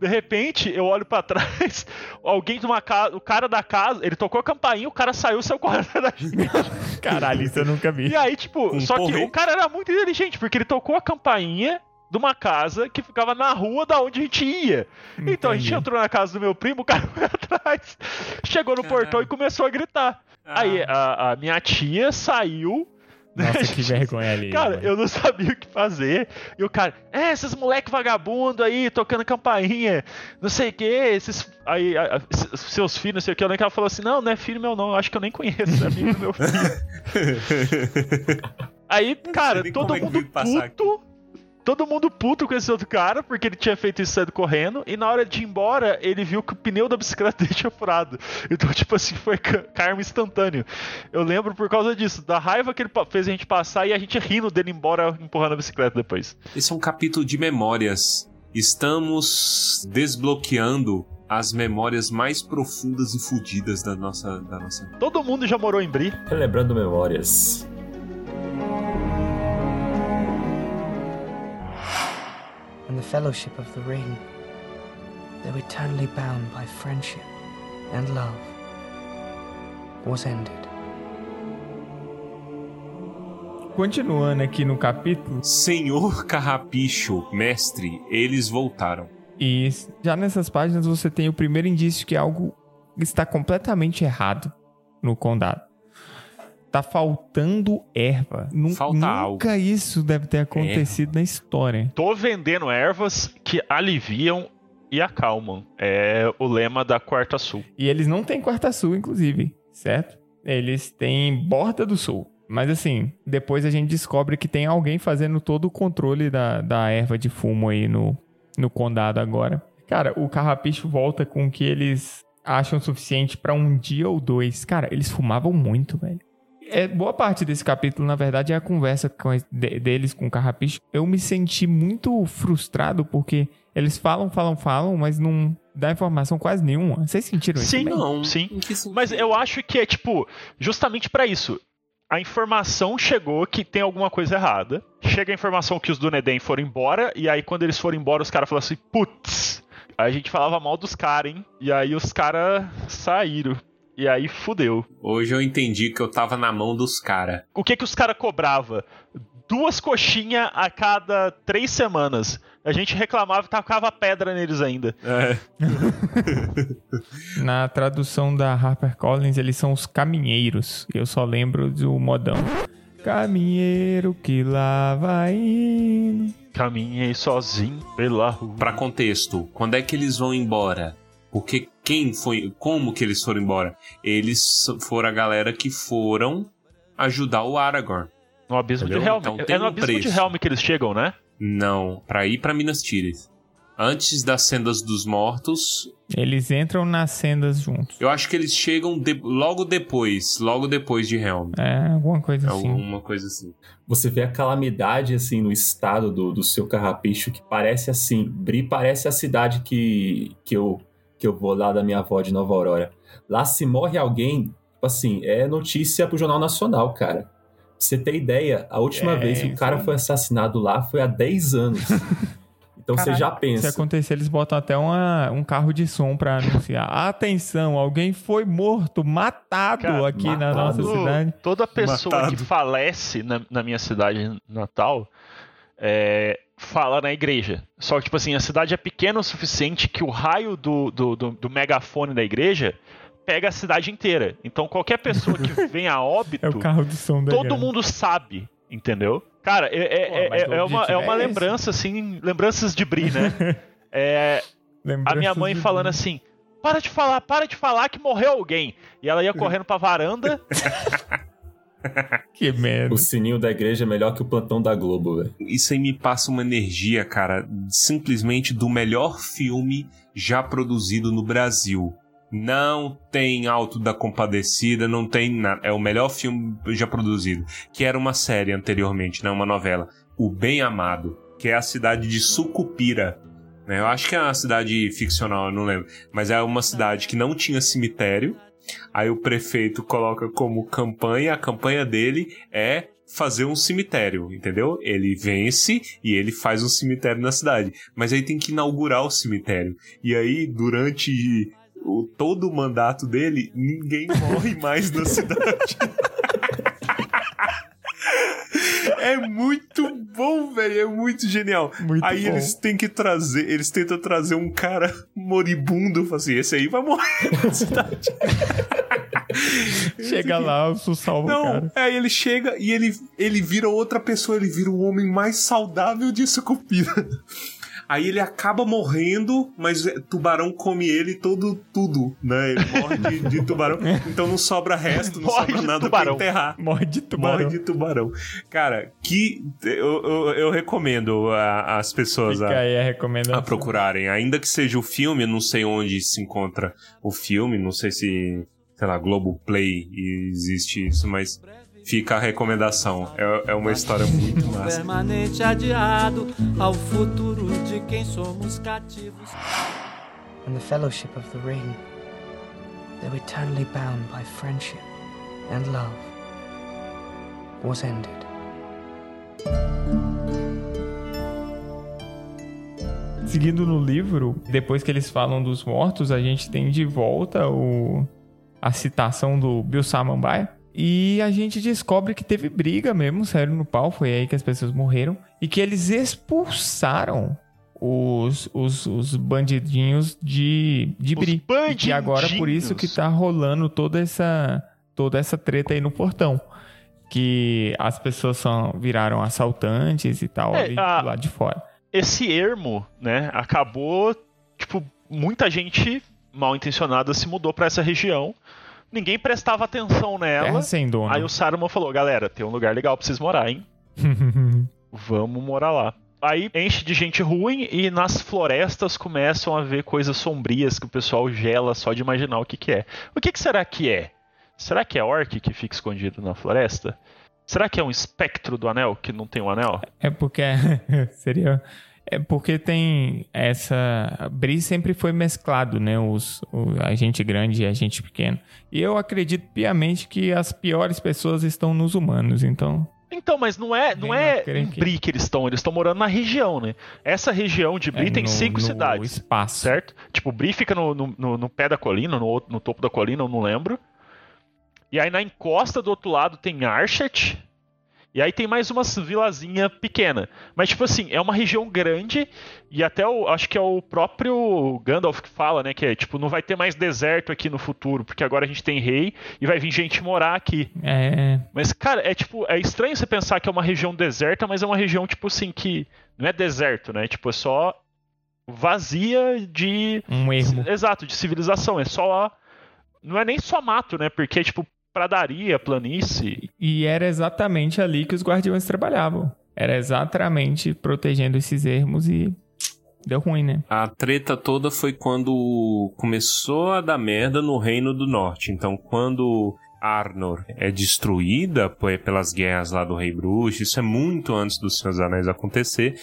S4: De repente, eu olho pra trás, alguém de uma casa, o cara da casa, ele tocou a campainha, o cara saiu e saiu correndo da gente.
S2: Caralho, isso eu nunca vi.
S4: E aí, tipo,
S3: Um
S4: só que o cara era muito inteligente, porque ele tocou a campainha de uma casa que ficava na rua da onde a gente ia. Então a gente
S2: Entendi.
S4: entrou na casa do meu primo, o cara foi atrás, chegou no
S3: Caralho.
S4: portão e começou a gritar. Aí a, a minha tia saiu.
S2: Nossa, que vergonha ali.
S4: Cara,
S2: mano.
S4: eu não sabia o que fazer. E o cara, é, esses moleque vagabundo aí, tocando campainha, não sei o que, esses. Aí, a- a- seus filhos, não sei o que. Eu lembro que ela falou assim: não, não é filho meu, não. Acho que eu nem conheço, é amigo do meu filho. Aí, cara, todo
S3: é
S4: mundo puto. Todo mundo puto com esse outro cara, porque ele tinha feito isso saindo correndo, e na hora de ir embora, ele viu que o pneu da bicicleta dele tinha furado. Então, tipo assim, foi karma instantâneo. Eu lembro por causa disso, da raiva que ele fez a gente passar e a gente rindo dele embora empurrando a bicicleta depois.
S3: Esse é um capítulo de memórias. Estamos desbloqueando as memórias mais profundas e fodidas da nossa, da nossa.
S4: Todo mundo já morou em Bri.
S5: Relembrando memórias.
S7: And the fellowship of the ring, though eternally bound by friendship and love, was ended.
S2: Continuando aqui no capítulo,
S3: Senhor Carrapicho, mestre, eles voltaram.
S2: e já nessas páginas você tem o primeiro indício que algo está completamente errado no condado. Tá faltando erva.
S3: Falta
S2: nunca
S3: algo.
S2: isso deve ter acontecido na história.
S4: Tô vendendo ervas que aliviam e acalmam. É o lema da Quarta Sul.
S2: E eles não têm Quarta Sul, inclusive, certo? Eles têm Borda do Sul. Mas assim, depois a gente descobre que tem alguém fazendo todo o controle da, da erva de fumo aí no, no condado agora. Cara, o carrapicho volta com o que eles acham suficiente pra um dia ou dois. Cara, eles fumavam muito, velho. É, boa parte desse capítulo, na verdade, é a conversa com de- deles com o carrapicho. Eu me senti muito frustrado porque eles falam, falam, falam, mas não dá informação quase nenhuma. Vocês sentiram isso?
S4: Sim,
S2: também?
S3: Não,
S4: Sim. Mas eu acho que é tipo, justamente pra isso. A informação chegou que tem alguma coisa errada. Chega a informação que os Dunedin foram embora. E aí, quando eles foram embora, os caras falaram assim: putz. Aí a gente falava mal dos caras, hein? E aí os caras saíram. E aí fudeu.
S3: Hoje eu entendi que eu tava na mão dos caras.
S4: O que que os caras cobrava? Duas coxinhas a cada três semanas. A gente reclamava e tacava pedra neles ainda.
S3: É.
S2: Na tradução da HarperCollins, eles são os caminheiros. Eu só lembro do modão. Caminheiro que lá vai indo.
S4: Caminhei sozinho pela rua.
S3: Pra contexto, quando é que eles vão embora? Porque quem foi. Como que eles foram embora? Eles foram a galera que foram ajudar o Aragorn.
S4: No abismo
S3: Entendeu?
S4: de Helm.
S3: Então tem
S4: é no
S3: um
S4: abismo de
S3: preço.
S4: Helm que eles chegam, né?
S3: Não, pra ir pra Minas Tirith. Antes das sendas dos mortos,
S2: Eles entram nas sendas juntos.
S3: eu acho que eles chegam de- logo depois, logo depois de Helm.
S2: É, alguma coisa assim.
S3: Alguma coisa assim.
S5: Você vê a calamidade, assim, no estado do, do seu carrapicho, que parece assim. Bri parece a cidade que, que, eu, que eu vou lá da minha avó de Nova Aurora. Lá se morre alguém, tipo assim, é notícia pro Jornal Nacional, cara. Pra você ter ideia, a última
S2: É,
S5: vez que o cara
S2: sim.
S5: foi assassinado lá foi há 10 anos. Então você já
S2: Se
S5: pensa.
S2: acontecer, eles botam até uma, um carro de som pra anunciar. Atenção, alguém foi morto, matado
S4: Cara,
S2: aqui na
S5: matado.
S2: nossa
S4: Todo-
S2: cidade.
S4: Toda pessoa
S3: Matado.
S4: que falece na, na minha cidade natal é, fala na igreja. Só que, tipo assim, a cidade é pequena o suficiente que o raio do, do, do, do megafone da igreja pega a cidade inteira. Então, qualquer pessoa que vem a óbito,
S2: É o carro de som da
S4: todo mundo sabe, entendeu? Cara, é, é,
S2: Pô,
S4: é- é
S2: o
S4: uma, é uma
S2: é esse.
S4: lembrança, assim, lembranças de Bri, né? É, a minha mãe falando assim: para de falar, para de falar que morreu alguém. E ela ia correndo pra varanda.
S2: Que merda.
S5: O sininho da igreja é melhor que o plantão da Globo, velho.
S3: Isso aí me passa uma energia, cara, simplesmente do melhor filme já produzido no Brasil. Não tem Alto da Compadecida, não tem nada. É o melhor filme já produzido. Que era uma série anteriormente, né? Uma novela. O Bem Amado, que é a cidade de Sucupira. né? Eu acho que é uma cidade ficcional, eu não lembro. Mas é uma cidade que não tinha cemitério. Aí o prefeito coloca como campanha, a campanha dele é fazer um cemitério, entendeu? Ele vence e ele faz um cemitério na cidade. Mas aí tem que inaugurar o cemitério. E aí, durante o, todo o mandato dele, ninguém morre mais na cidade. É muito bom, velho. É muito genial.
S2: Muito
S3: aí
S2: bom.
S3: eles têm que trazer, eles tentam trazer um cara moribundo, assim, esse aí vai morrer na cidade.
S2: Chega lá, sou salvo,
S3: Não,
S2: cara.
S3: aí ele chega e ele, ele vira outra pessoa, ele vira o homem mais saudável de Sucupira. Aí ele acaba morrendo, mas é, tubarão come ele todo, tudo, né? Ele morre de, de tubarão, então não sobra resto, não
S4: Morre
S3: sobra nada
S4: tubarão.
S3: pra enterrar.
S2: Morre de tubarão.
S3: Morre de tubarão. Cara, que. Eu, eu, eu recomendo a- as pessoas
S2: Fica
S3: a,
S2: aí a recomendação.
S3: a procurarem. Ainda que seja o filme, eu não sei onde se encontra o filme, não sei se, sei lá, Globoplay existe isso, mas fica a recomendação. É, é uma história muito massa.
S8: permanente adiado ao futuro de quem somos cativos.
S7: And the Fellowship of the Ring. Though eternally bound by friendship and love, was ended.
S2: Seguindo no livro, depois que eles falam dos mortos, a gente tem de volta o... a citação do Bill Samambaia, E a gente descobre que teve briga mesmo, sério, no pau. Foi aí que as pessoas morreram. E que eles expulsaram os, os, os bandidinhos de, de
S4: Os
S2: Bri. E que agora por isso que tá rolando toda essa, toda essa treta aí no portão. Que as pessoas são, viraram assaltantes e tal
S4: É,
S2: ali
S4: a-
S2: do lado de fora.
S4: Esse ermo, né, acabou, tipo, muita gente mal intencionada se mudou pra essa região. Ninguém prestava atenção nela.
S2: Sem dono.
S4: Aí o Saruman falou: galera, tem um lugar legal pra vocês morar, hein? Vamos morar lá. Aí enche de gente ruim e nas florestas começam a ver coisas sombrias que o pessoal gela só de imaginar o que, que é. O que, que será que é? Será que é orc que fica escondido na floresta? Será que é um espectro do anel que não tem um anel?
S2: É porque seria é porque tem essa Bri sempre foi mesclado, né, os o, a gente grande e a gente pequeno. E eu acredito piamente que as piores pessoas estão nos humanos, então
S4: Então, mas não é, não é em
S2: que-
S4: Bri que eles estão, eles estão morando na região, né? Essa região de Bri
S2: é
S4: tem
S2: no-
S4: cinco
S2: no
S4: cidades.
S2: espaço.
S4: certo? Tipo, Bri fica no, no, no- pé da colina, no, no topo da colina, eu não lembro. E aí na encosta do outro lado tem Archet. E aí tem mais uma vilazinha pequena. Mas, tipo assim, é uma região grande. E até o. Acho que é o próprio Gandalf que fala, né? Que é tipo, não vai ter mais deserto aqui no futuro. Porque agora a gente tem rei e vai vir gente morar aqui.
S2: É,
S4: Mas, cara, é tipo, é estranho você pensar que é uma região deserta, mas é uma região, tipo assim, que não é deserto, né? Tipo, é só vazia de.
S2: um ermo.
S4: Exato, de civilização. É só. Não é nem só mato, né? Porque tipo pradaria, planície.
S2: E era exatamente ali que os guardiões trabalhavam. Era exatamente protegendo esses ermos e deu ruim, né?
S3: A treta toda foi quando começou a dar merda no Reino do Norte. Então, quando Arnor é destruída pe- pelas guerras lá do Rei Bruxo, isso é muito antes dos Senhor dos Anéis acontecer,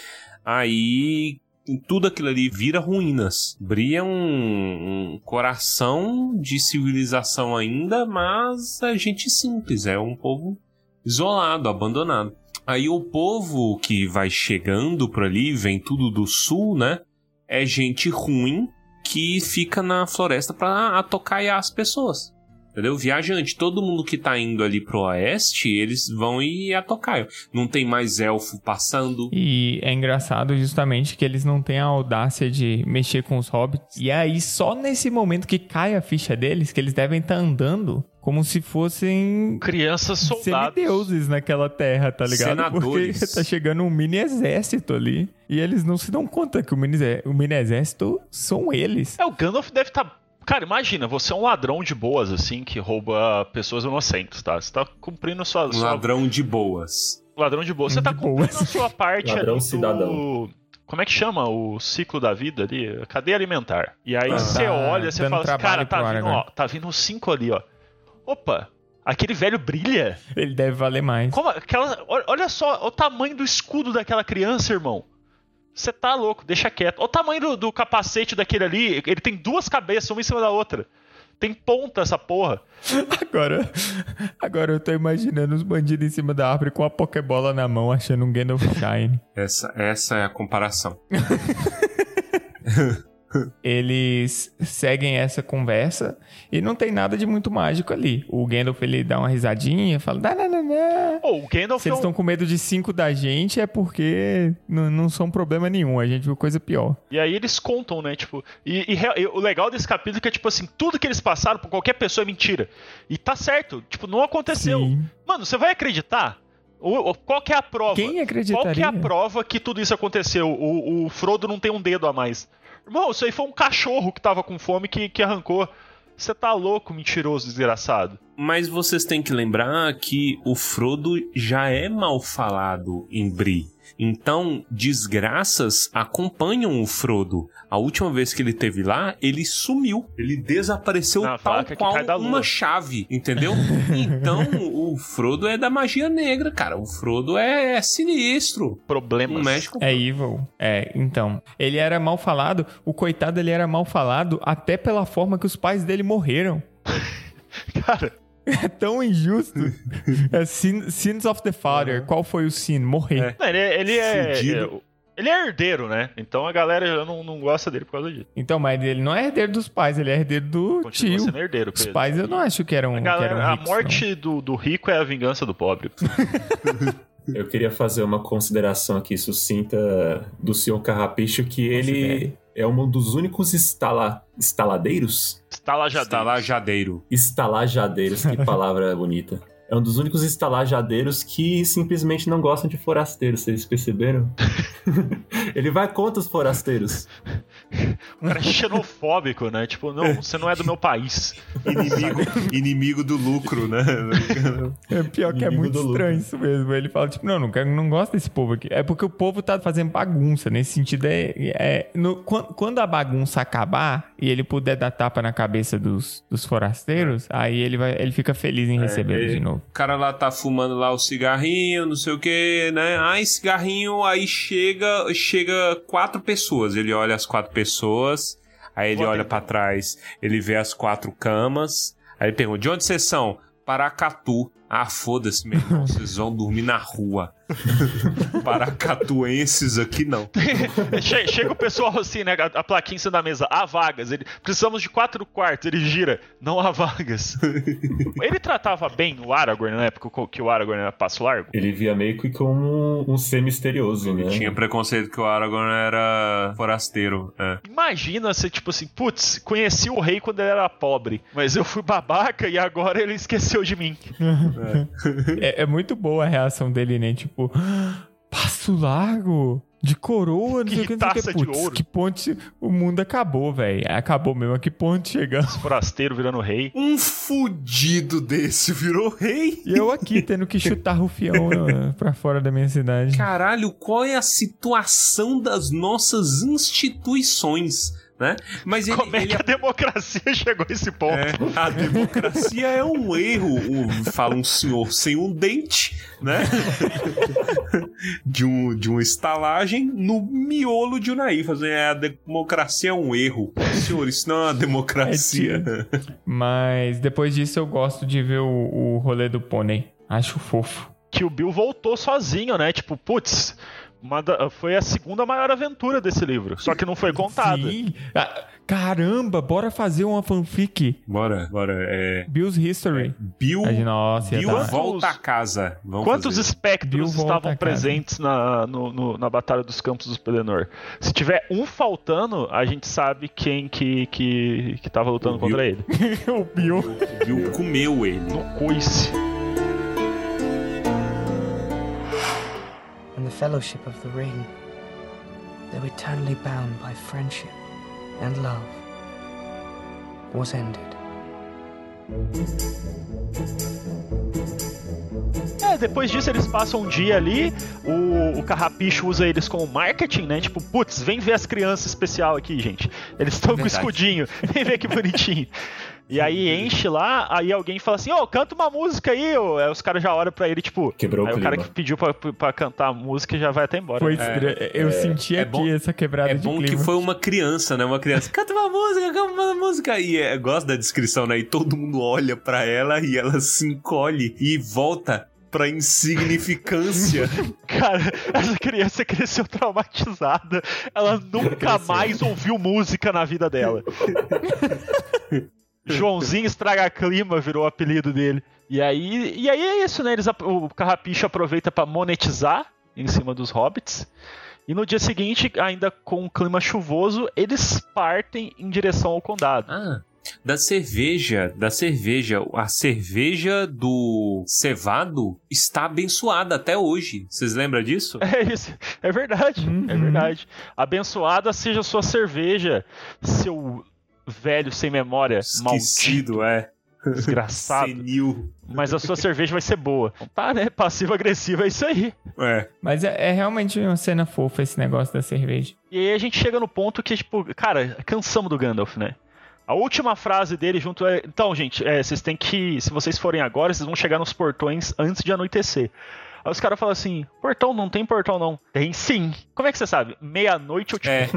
S3: aí tudo aquilo ali vira ruínas. Bri é um, um coração de civilização ainda, mas é gente simples, é um povo isolado, abandonado. Aí o povo que vai chegando por ali, vem tudo do sul, né? É gente ruim que fica na floresta pra atocaiar as pessoas. Entendeu? Viajante, todo mundo que tá indo ali pro oeste, eles vão e atocaiam. Não tem mais elfo passando.
S2: E é engraçado justamente que eles não têm a audácia de mexer com os hobbits. E aí, só nesse momento que cai a ficha deles, que eles devem estar andando como se fossem
S4: Crianças soldados.
S2: semideuses naquela terra, tá ligado?
S3: Senadores.
S2: Porque tá chegando um mini exército ali. E eles não se dão conta que o mini, o mini exército são eles.
S4: É, o Gandalf deve estar. Cara, imagina, você é um ladrão de boas, assim, que rouba pessoas inocentes, tá? Você tá cumprindo a sua.
S3: Um
S4: sua-
S3: ladrão de boas.
S4: ladrão de boas. Você
S2: De
S4: tá cumprindo
S2: boas.
S4: a sua parte
S5: Ladrão
S4: ali do-
S5: cidadão.
S4: Como é que chama o ciclo da vida ali? Cadeia alimentar. E aí
S5: Ah.
S4: você
S2: Tá
S4: olha, você fala assim, cara, tá vindo, ó, tá vindo uns cinco ali, ó. Opa, aquele velho brilha.
S2: Ele deve valer mais.
S4: Como aquela, olha só o tamanho do escudo daquela criança, irmão. Você tá louco, deixa quieto. Olha o tamanho do, do capacete daquele ali. Ele tem duas cabeças, uma em cima da outra. Tem ponta essa porra.
S2: Agora, agora eu tô imaginando os bandidos em cima da árvore com a Pokébola na mão, achando um Gandalf Shine.
S3: Essa, essa é a comparação.
S2: Eles seguem essa conversa e não tem nada de muito mágico ali. O Gandalf ele dá uma risadinha, fala: "Não, não, não, não."
S4: Pô, o Gandalf
S2: Se eles estão com medo de cinco da gente é porque não, não são problema nenhum. A gente viu coisa pior.
S4: E aí eles contam, né? Tipo, e, e e o legal desse capítulo é que é tipo assim, tudo que eles passaram por qualquer pessoa é mentira. E tá certo, tipo, não aconteceu.
S2: Sim.
S4: Mano, você vai acreditar? Qual que é a prova?
S2: Quem
S4: Qual
S2: acreditaria?
S4: que é a prova que tudo isso aconteceu? O, o Frodo não tem um dedo a mais. Irmão, isso aí foi um cachorro que tava com fome que, que arrancou. Você tá louco, mentiroso, desgraçado.
S3: Mas vocês têm que lembrar que o Frodo já é mal falado em Bri. Então, desgraças acompanham o Frodo. A última vez que ele teve lá, ele sumiu. Ele desapareceu
S4: Na
S3: tal
S4: que
S3: qual uma chave, entendeu? então, o Frodo é da magia negra, cara. O Frodo é, é sinistro.
S4: Problemas.
S3: Um médico.
S2: É evil. É, então. Ele era mal falado. O coitado ele era mal falado até pela forma que os pais dele morreram.
S4: Cara,
S2: É tão injusto. é sin- sins of the father. Qual foi o sin? Morrer.
S4: não, ele, ele é.
S3: Fudido.
S4: é- Ele é herdeiro, né? Então a galera já não, não gosta dele por causa disso.
S2: Então, mas ele não é herdeiro dos pais, ele é herdeiro do
S4: Continua
S2: tio.
S4: sendo herdeiro,
S2: Os
S4: Pedro.
S2: pais eu não acho que eram,
S4: A,
S2: que
S4: galera-
S2: eram
S4: a
S2: ricos,
S4: morte do, do rico é a vingança do pobre.
S5: Eu queria fazer uma consideração aqui sucinta do senhor Carrapicho, que ele é um dos únicos estala... estaladeiros?
S4: Estalajadeiro.
S3: Estalajadeiro.
S5: Estalajadeiros, que palavra bonita. É um dos únicos estalajadeiros que simplesmente não gostam de forasteiros, vocês perceberam? ele vai contra os forasteiros.
S4: O cara é xenofóbico, né? Tipo, não, você não é do meu país.
S3: Inimigo, inimigo do lucro, né?
S2: É pior que é
S5: Inimigo
S2: muito
S5: do
S2: estranho
S5: lucro.
S2: isso mesmo. Ele fala, tipo, não, não, quero, não gosto desse povo aqui. É porque o povo tá fazendo bagunça. Nesse sentido, é. é no- quan- quando a bagunça acabar e ele puder dar tapa na cabeça dos, dos forasteiros, aí ele, vai, ele fica feliz em recebê-los
S3: ele-
S2: de novo.
S3: O cara lá tá fumando lá o cigarrinho, não sei o que, né? Ai, cigarrinho, aí chega, chega quatro pessoas. Ele olha as quatro pessoas, aí ele
S4: Vou
S3: olha pra trás, ele vê as quatro camas, aí ele pergunta: de onde vocês são? Paracatu. Ah, foda-se, meu irmão, vocês vão dormir na rua. Paracatuenses aqui não.
S4: Che- Chega o pessoal assim, né? A, a plaquinha em cima da mesa. Há vagas. Ele, precisamos de quatro quartos. Ele gira. Não há vagas. ele tratava bem o Aragorn na época que o Aragorn era passo largo?
S5: Ele via meio que como um, um ser misterioso, né?
S3: Tinha preconceito que o Aragorn era forasteiro. É.
S4: Imagina você, tipo assim, putz, conheci o rei quando ele era pobre, mas eu fui babaca e agora ele esqueceu de mim.
S2: É, é muito boa a reação dele, né? Tipo, passo largo. De coroa, não sei o que, não sei o que.
S4: de
S2: Putz,
S4: ouro.
S2: que ponte. O mundo acabou, velho. Acabou mesmo. A que ponte chegamos?
S4: Forasteiro virando rei.
S3: Um fudido desse virou rei.
S2: E eu aqui tendo que chutar rufião né, pra fora da minha cidade.
S3: Caralho, qual é a situação das nossas instituições, né? Mas ele,
S4: Como é
S3: ele
S4: que a democracia chegou a esse ponto?
S3: É, a democracia é um erro, o- fala um senhor sem um dente, né? de, um, de uma estalagem no miolo de Unai. Fazendo, é, a democracia é um erro. Senhor, isso não é uma democracia.
S2: Mas depois disso eu gosto de ver o, o rolê do pônei. Acho fofo.
S4: Que o Bill voltou sozinho, né? Tipo, putz, da- foi a segunda maior aventura desse livro. Só que não foi contada.
S2: Sim. Ah, caramba, bora fazer uma fanfic.
S3: Bora, bora. É,
S2: Bill's History.
S3: Bill,
S2: A gente, nossa,
S3: Bill
S2: dar-
S3: volta a casa. Vamos
S4: Quantos
S3: fazer.
S4: espectros
S2: Bill
S4: estavam presentes na, no- no- na Batalha dos Campos dos Pelennor? Se tiver um faltando, a gente sabe quem que, que, que tava lutando
S3: O Bill.
S4: contra ele.
S2: o Bill.
S3: Bill comeu ele.
S4: No coice.
S7: Fellowship of the Ring, though eternally bound by friendship and love, was ended.
S4: É, depois disso eles passam um dia ali, o, o Carrapicho usa eles como marketing, né? Tipo, putz, vem ver as crianças especial aqui, gente. Eles estão com
S3: Verdade.
S4: escudinho, vem ver que bonitinho. E aí enche lá, aí alguém fala assim, ô, canta uma música aí, ô. Aí os caras já olham pra ele, tipo...
S5: Quebrou
S4: aí
S5: o
S4: o cara que pediu pra, pra cantar a música já vai até embora.
S2: Foi
S4: né?
S2: estranho. Eu senti
S3: é
S2: aqui
S3: bom-
S2: essa quebrada
S3: É
S2: de
S3: bom
S2: clima.
S3: que foi uma criança, né? Uma criança. Canta uma música, canta uma música. E é, eu gosto da descrição, né? E todo mundo olha pra ela e ela se encolhe e volta pra insignificância.
S4: Cara, essa criança cresceu traumatizada. Ela nunca
S2: Cresceu.
S4: mais ouviu música na vida dela. Joãozinho Estraga Clima virou o apelido dele. E aí, e aí é isso, né? Eles, o Carrapicho aproveita pra monetizar em cima dos hobbits. E no dia seguinte, ainda com um clima chuvoso, eles partem em direção ao condado.
S3: ah, da cerveja, da cerveja. A cerveja do cevado está abençoada até hoje. Vocês lembram disso?
S4: É isso, é verdade, é
S2: Uhum.
S4: verdade. Abençoada seja sua cerveja, seu velho sem memória, maldito,
S3: Esquecido, é.
S4: desgraçado.
S3: Senil.
S4: Mas a sua cerveja vai ser boa. Tá, né? Passivo-agressivo é isso aí.
S3: É.
S2: Mas é, é realmente uma cena fofa esse negócio da cerveja.
S4: E aí a gente chega no ponto que, tipo, cara, cansamos do Gandalf, né? A última frase dele junto é. Então, gente, é, vocês têm que. Se vocês forem agora, vocês vão chegar nos portões antes de anoitecer. Aí os caras falam assim: portão não tem portão não. Tem sim. Como é que você sabe? Meia-noite eu te
S3: É,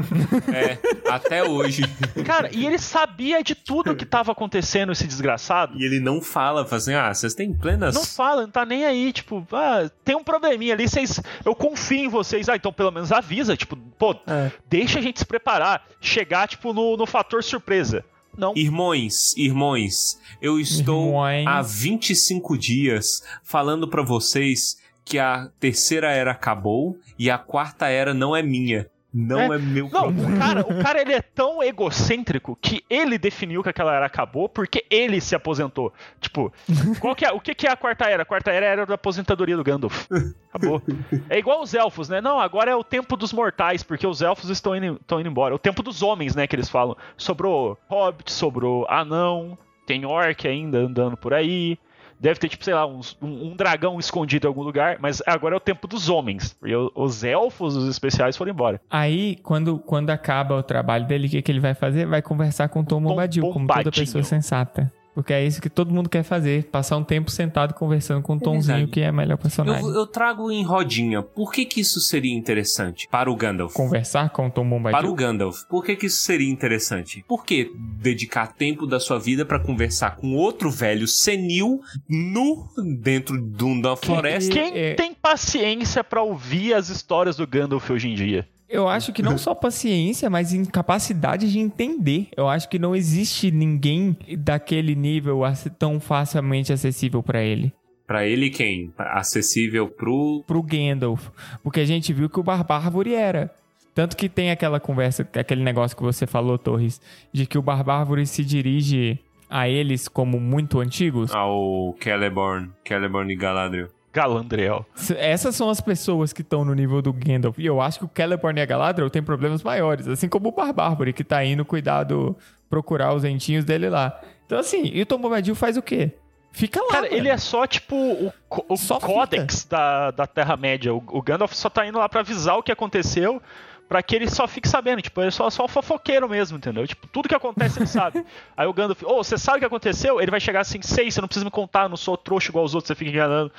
S3: é, até hoje.
S4: Cara, e ele sabia de tudo que tava acontecendo, esse desgraçado.
S3: E ele não fala, fala assim, ah, vocês têm plenas...
S4: Não fala, não tá nem aí, tipo, ah, tem um probleminha ali, vocês. Eu confio em vocês. Ah, então pelo menos avisa, tipo, pô,
S2: É.
S4: deixa a gente se preparar. Chegar, tipo, no, no fator surpresa. Não.
S3: Irmãos, irmãos, eu estou
S2: Irmãos.
S3: há 25 dias falando pra vocês que a terceira era acabou e a quarta era não é minha. Não é,
S4: É.
S3: meu
S4: Não,
S3: problema.
S4: o cara, o cara ele é tão egocêncrico que ele definiu que aquela era acabou porque ele se aposentou. Tipo, qual que é, o que, que é a quarta era? A quarta era era da aposentadoria do Gandalf. Acabou. É igual os elfos, né? Não, agora é o tempo dos mortais, porque os elfos estão indo, estão indo embora. O tempo dos homens, né, que eles falam. Sobrou hobbit, sobrou anão, tem orc ainda andando por aí. Deve ter, tipo, sei lá, uns- um, um dragão escondido em algum lugar, mas agora é o tempo dos homens. Porque o- os elfos, os especiais, foram embora.
S2: Aí, quando, quando acaba o trabalho dele, o que, que ele vai fazer? Vai conversar com o Tom Bombadil, como toda pessoa sensata. Porque é isso que todo mundo quer fazer. Passar um tempo sentado conversando com o Tomzinho,
S3: verdade.
S2: que é melhor personagem.
S3: Eu, eu trago em rodinha. Por que que isso seria interessante para o Gandalf?
S2: Conversar com o Tom Bombadil.
S3: Para o Gandalf, por que que isso seria interessante? Por que dedicar tempo da sua vida pra conversar com outro velho senil nu dentro de uma floresta?
S4: Quem
S2: É.
S4: tem paciência pra ouvir as histórias do Gandalf hoje em dia?
S2: Eu acho que não só paciência, mas incapacidade de entender. Eu acho que não existe ninguém daquele nível tão facilmente acessível pra ele.
S3: Pra ele quem? Acessível pro
S2: Pro Gandalf. Porque a gente viu que o Barbárvore era. Tanto que tem aquela conversa, aquele negócio que você falou, Torres, de que o Barbárvore se dirige a eles como muito antigos.
S3: ao Celeborn, Celeborn e Galadriel.
S4: Galandriel.
S2: Essas são as pessoas que estão no nível do Gandalf. E eu acho que o Celeborn e a Galadriel têm problemas maiores. Assim como o Barbárvore, que tá indo cuidar do... Procurar os dentinhos dele lá. Então assim, e o Tom Bombadil faz o quê? Fica lá,
S4: Cara,
S2: mano.
S4: ele é só, tipo, o, o
S2: Só
S4: códex da, da Terra-média. O, o Gandalf só tá indo lá pra avisar o que aconteceu, pra que ele só fique sabendo. Tipo, ele é só, só fofoqueiro mesmo, entendeu? Tipo, tudo que acontece ele sabe. Aí o Gandalf, ô, você sabe o que aconteceu? Ele vai chegar assim, sei, você não precisa me contar, eu não sou trouxa igual os outros, você fica enganando.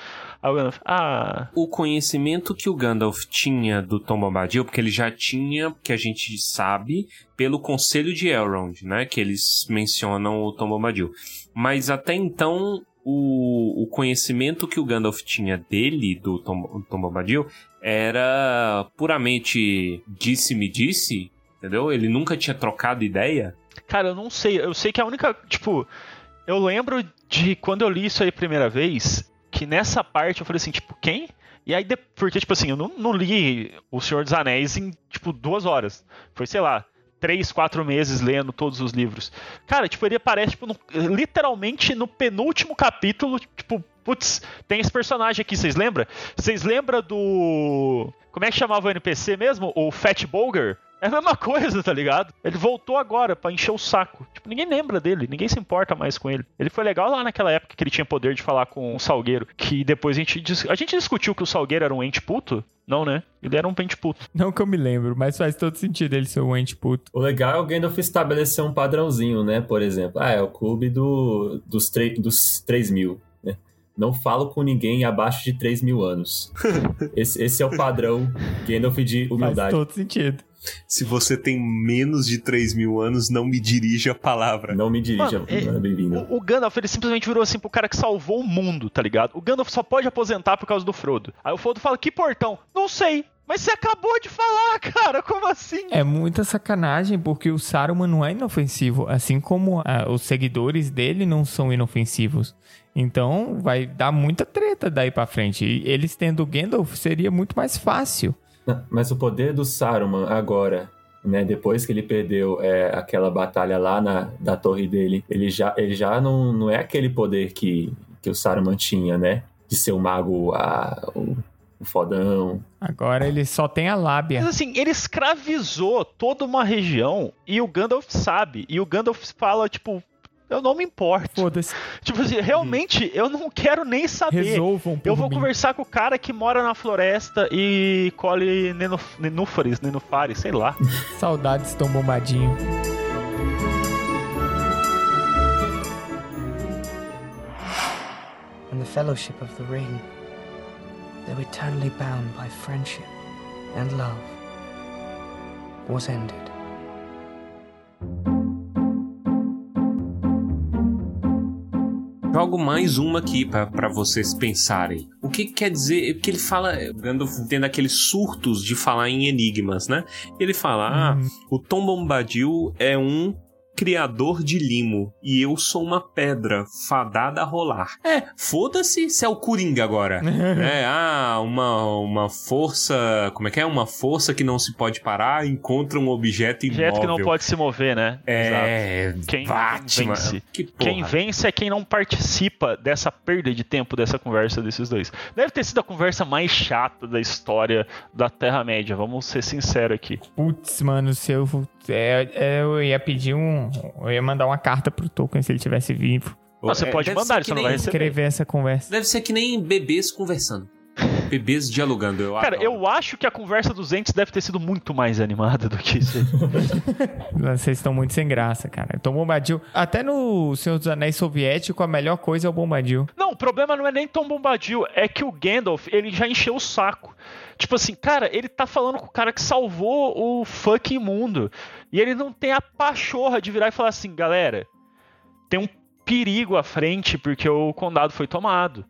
S4: Aí o Gandalf, ah...
S3: O conhecimento que o Gandalf tinha do Tom Bombadil, porque ele já tinha, que a gente sabe, pelo Conselho de Elrond, né? Que eles mencionam o Tom Bombadil. Mas até então, o, o conhecimento que o Gandalf tinha dele, do Tom, Tom Bombadil, era puramente disse-me disse, entendeu? Ele nunca tinha trocado ideia.
S4: Cara, eu não sei. Eu sei que a única. Tipo, eu lembro de quando eu li isso aí a primeira vez, que nessa parte eu falei assim, tipo, quem? E aí, porque, tipo assim, eu não, não li O Senhor dos Anéis em, tipo, duas horas. Foi, sei lá, três, quatro meses lendo todos os livros. Cara, tipo, ele aparece, tipo, no- literalmente no penúltimo capítulo, tipo, putz, tem esse personagem aqui, vocês lembram? Vocês lembram do. Como é que chamava o NPC mesmo? O Fat Bulger? É a mesma coisa, tá ligado? Ele voltou agora pra encher o saco. Tipo, ninguém lembra dele, ninguém se importa mais com ele. Ele foi legal lá naquela época que ele tinha poder de falar com o Salgueiro, que depois a gente dis- a gente discutiu que o Salgueiro era um ente puto? Não, né? Ele era um ente puto.
S2: Não que eu me lembro, mas faz todo sentido ele ser um ente puto.
S5: O legal é o Gandalf estabelecer um padrãozinho, né? Por exemplo, ah, é o clube do, dos, dos 3 mil, né? Não falo com ninguém abaixo de 3 mil anos. esse, esse é o padrão Gandalf de
S2: Faz
S5: humildade.
S2: todo sentido.
S3: Se você tem menos de 3 mil anos, não me dirija a palavra.
S5: Não me dirija,
S4: Mano, é-
S5: mano, bem-vindo.
S4: O, o Gandalf, ele simplesmente virou assim pro cara que salvou o mundo, tá ligado? O Gandalf só pode aposentar por causa do Frodo. Aí o Frodo fala, que portão? Não sei. Mas você acabou de falar, cara, como assim?
S2: É muita sacanagem, porque o Saruman não é inofensivo, assim como ah, os seguidores dele não são inofensivos. Então vai dar muita treta daí pra frente. E eles tendo o Gandalf seria muito mais fácil.
S5: Mas o poder do Saruman agora, né? Depois que ele perdeu é, aquela batalha lá na, da torre dele, ele já, ele já não, não é aquele poder que, que o Saruman tinha, né? De ser o mago, a, o, o fodão.
S2: Agora ele só tem a lábia.
S4: Mas assim, ele escravizou toda uma região e o Gandalf sabe. E o Gandalf fala, tipo, eu não me importo.
S2: Foda-se.
S4: Tipo assim, realmente, eu não quero nem saber.
S2: Resolvam por
S4: Eu vou
S2: mim.
S4: conversar com o cara que mora na floresta e colhe nenuf- nenúfares, nenufares, sei lá.
S2: Saudades tão bombadinho.
S7: and the Fellowship of the Ring. though eternally bound by friendship and love, was ended.
S3: Jogo mais uma aqui para vocês pensarem. O que, que quer dizer? Porque ele fala, Gandalf tendo aqueles surtos de falar em enigmas, né? Ele fala: ah, o Tom Bombadil é um criador de limo e eu sou uma pedra fadada a rolar. É, foda-se se é o Coringa agora. é, ah, uma, uma força. Como é que é? Uma força que não se pode parar encontra um objeto imóvel.
S4: Objeto que não pode se mover, né?
S3: É,
S4: Exato. Quem
S3: Batman.
S4: vence?
S3: Que porra.
S4: Quem vence é quem não participa dessa perda de tempo dessa conversa desses dois. Deve ter sido a conversa mais chata da história da Terra-média, vamos ser sinceros aqui.
S2: Putz, mano, se eu. É, é, eu ia pedir um. Eu ia mandar uma carta pro Tolkien se ele tivesse vivo.
S4: Você
S3: É,
S4: pode mandar, ele só não vai receber.
S2: Escrever essa conversa.
S3: Deve ser que nem bebês conversando. Bebês dialogando, eu
S4: Cara,
S3: adoro.
S4: eu acho que a conversa dos entes deve ter sido muito mais animada do que isso.
S2: Vocês estão muito sem graça, cara. Então, Bombadil. Até no Senhor dos Anéis soviético, a melhor coisa é o Bombadil.
S4: Não, o problema não é nem Tom Bombadil, é que o Gandalf, ele já encheu o saco. Tipo assim, cara, ele tá falando com o cara que salvou o fucking mundo. E ele não tem a pachorra de virar e falar assim, galera, tem um perigo à frente porque o condado foi tomado.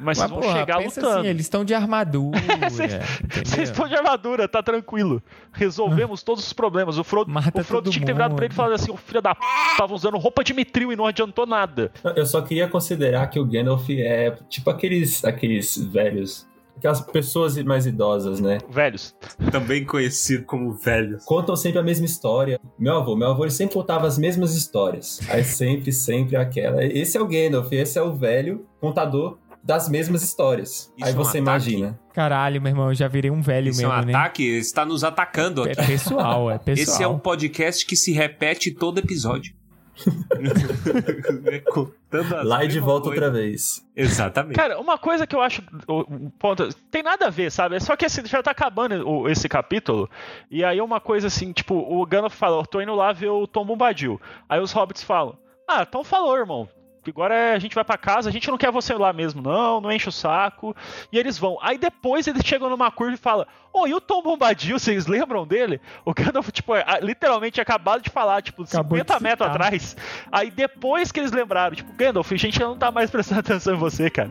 S4: Mas, vocês vão
S2: porra,
S4: chegar
S2: pensa
S4: lutando.
S2: assim, eles estão de armadura.
S4: Vocês-
S2: entendeu?
S4: Vocês estão de armadura, tá tranquilo. Resolvemos todos os problemas. O Frodo,
S2: Mata
S4: o Frodo tinha que ter virado pra ele e falado assim: o filho da p tava usando roupa de mitril e não adiantou nada.
S5: Eu só queria considerar que o Gandalf é tipo aqueles, aqueles velhos, aquelas pessoas mais idosas, né?
S4: Velhos.
S3: Também conhecido como velho.
S5: Contam sempre a mesma história. Meu avô, meu avô ele sempre contava as mesmas histórias. Aí sempre, sempre aquela. Esse é o Gandalf, esse é o velho contador das mesmas histórias.
S3: Isso
S5: Aí
S3: é um
S5: você
S3: ataque?
S5: imagina.
S2: Caralho, meu irmão, eu já virei um velho
S3: Isso é
S2: mesmo,
S3: um
S2: né?
S3: ataque? Está nos atacando
S2: É
S3: aqui.
S2: pessoal, é pessoal.
S3: Esse é um podcast que se repete todo episódio.
S5: Lá e de volta
S3: coisas.
S5: outra vez.
S3: Exatamente.
S4: Cara, uma coisa que eu acho. o ponto, tem nada a ver, sabe? É só que assim, já tá acabando o- esse capítulo. E aí uma coisa assim, tipo, o Gandalf fala, eu tô indo lá ver o Tom Bombadil. Aí os hobbits falam, ah, então falou, irmão. Agora é- a gente vai pra casa, a gente não quer você lá mesmo, não, não enche o saco. E eles vão. Aí depois eles chegam numa curva e falam: Ô, e o Tom Bombadil, vocês lembram dele? O Gandalf, tipo, é, literalmente acabado de falar, tipo,
S2: Acabou de
S4: 50 metros atrás. Aí depois que eles lembraram, tipo, Gandalf, a gente não tá mais prestando atenção em você, cara.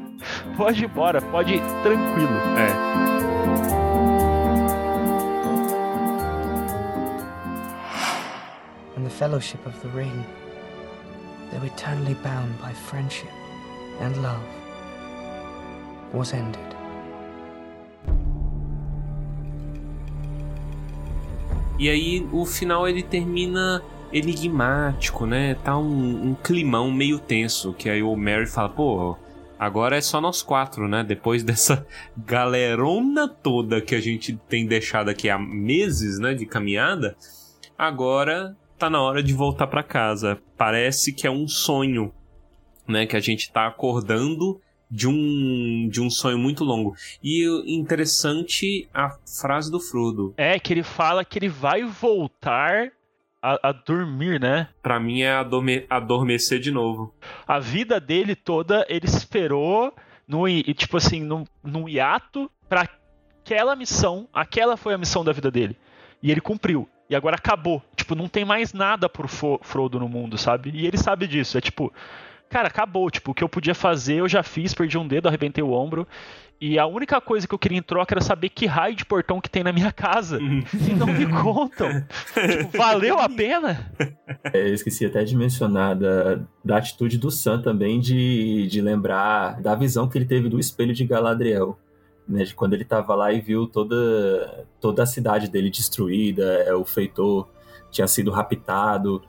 S4: Pode ir embora, pode ir tranquilo.
S3: É.
S7: And the Fellowship of the Ring, eternally bound by friendship and love, was ended.
S3: E aí o final ele termina enigmático, né? Tá um, um climão meio tenso. Que aí o Mary fala, pô, agora é só nós quatro, né? Depois dessa galerona toda que a gente tem deixado aqui há meses, né? De caminhada, agora tá na hora de voltar pra casa. Parece que é um sonho, né? Que a gente tá acordando de um, de um sonho muito longo. E interessante a frase do Frodo.
S4: É, que ele fala que ele vai voltar a, a dormir, né?
S3: Pra mim é adorme- adormecer de novo.
S4: A vida dele toda, ele esperou, no, tipo assim, num, num hiato pra aquela missão. Aquela foi a missão da vida dele. E ele cumpriu. E agora acabou. Tipo, não tem mais nada pro Frodo no mundo, sabe? E ele sabe disso. É tipo, cara, acabou. Tipo, o que eu podia fazer, eu já fiz, perdi um dedo, arrebentei o ombro. E a única coisa que eu queria em troca era saber que raio de portão que tem na minha casa. E não me contam. tipo, valeu a pena?
S5: É, eu esqueci até de mencionar da, da atitude do Sam também de, de lembrar da visão que ele teve do espelho de Galadriel. Né, de quando ele tava lá e viu toda, toda a cidade dele destruída, é, o feitor tinha sido raptado.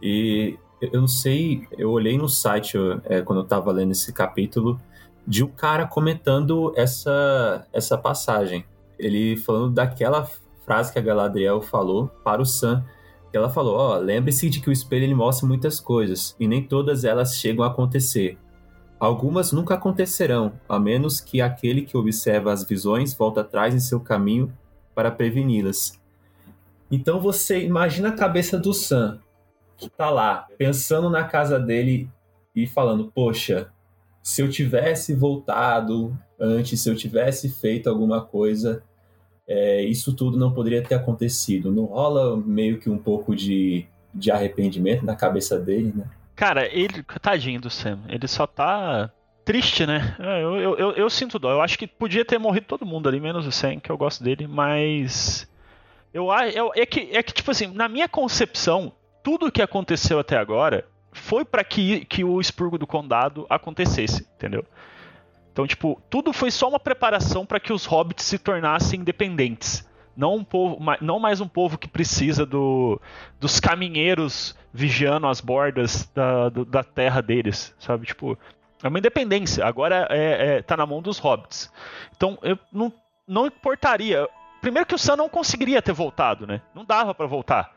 S5: E eu não sei, eu olhei no site é, quando eu tava lendo esse capítulo de um cara comentando essa, essa passagem. Ele falando daquela frase que a Galadriel falou para o Sam, que ela falou, ó, lembre-se de que o espelho ele mostra muitas coisas e nem todas elas chegam a acontecer. Algumas nunca acontecerão, a menos que aquele que observa as visões volte atrás em seu caminho para preveni-las. Então você imagina a cabeça do Sam, que tá lá, pensando na casa dele e falando, poxa, se eu tivesse voltado antes, se eu tivesse feito alguma coisa, é, isso tudo não poderia ter acontecido. Não rola meio que um pouco de, de arrependimento na cabeça dele, né?
S4: Cara, ele. Tadinho do Sam. Ele só tá triste, né? É, Eu, eu, eu, eu sinto dó. Eu acho que podia ter morrido todo mundo ali, menos o Sam, que eu gosto dele, mas. Eu, a- eu, é, que, é que, tipo assim, na minha concepção, tudo que aconteceu até agora foi pra que, que o expurgo do condado acontecesse, entendeu? Então, tipo, tudo foi só uma preparação pra que os hobbits se tornassem independentes. Não, um povo, não mais um povo que precisa do, dos caminheiros vigiando as bordas da, da terra deles, sabe? Tipo, é uma independência. Agora é, é- tá na mão dos hobbits. Então, eu não, não importaria. Primeiro que o Sam não conseguiria ter voltado, né? Não dava pra voltar.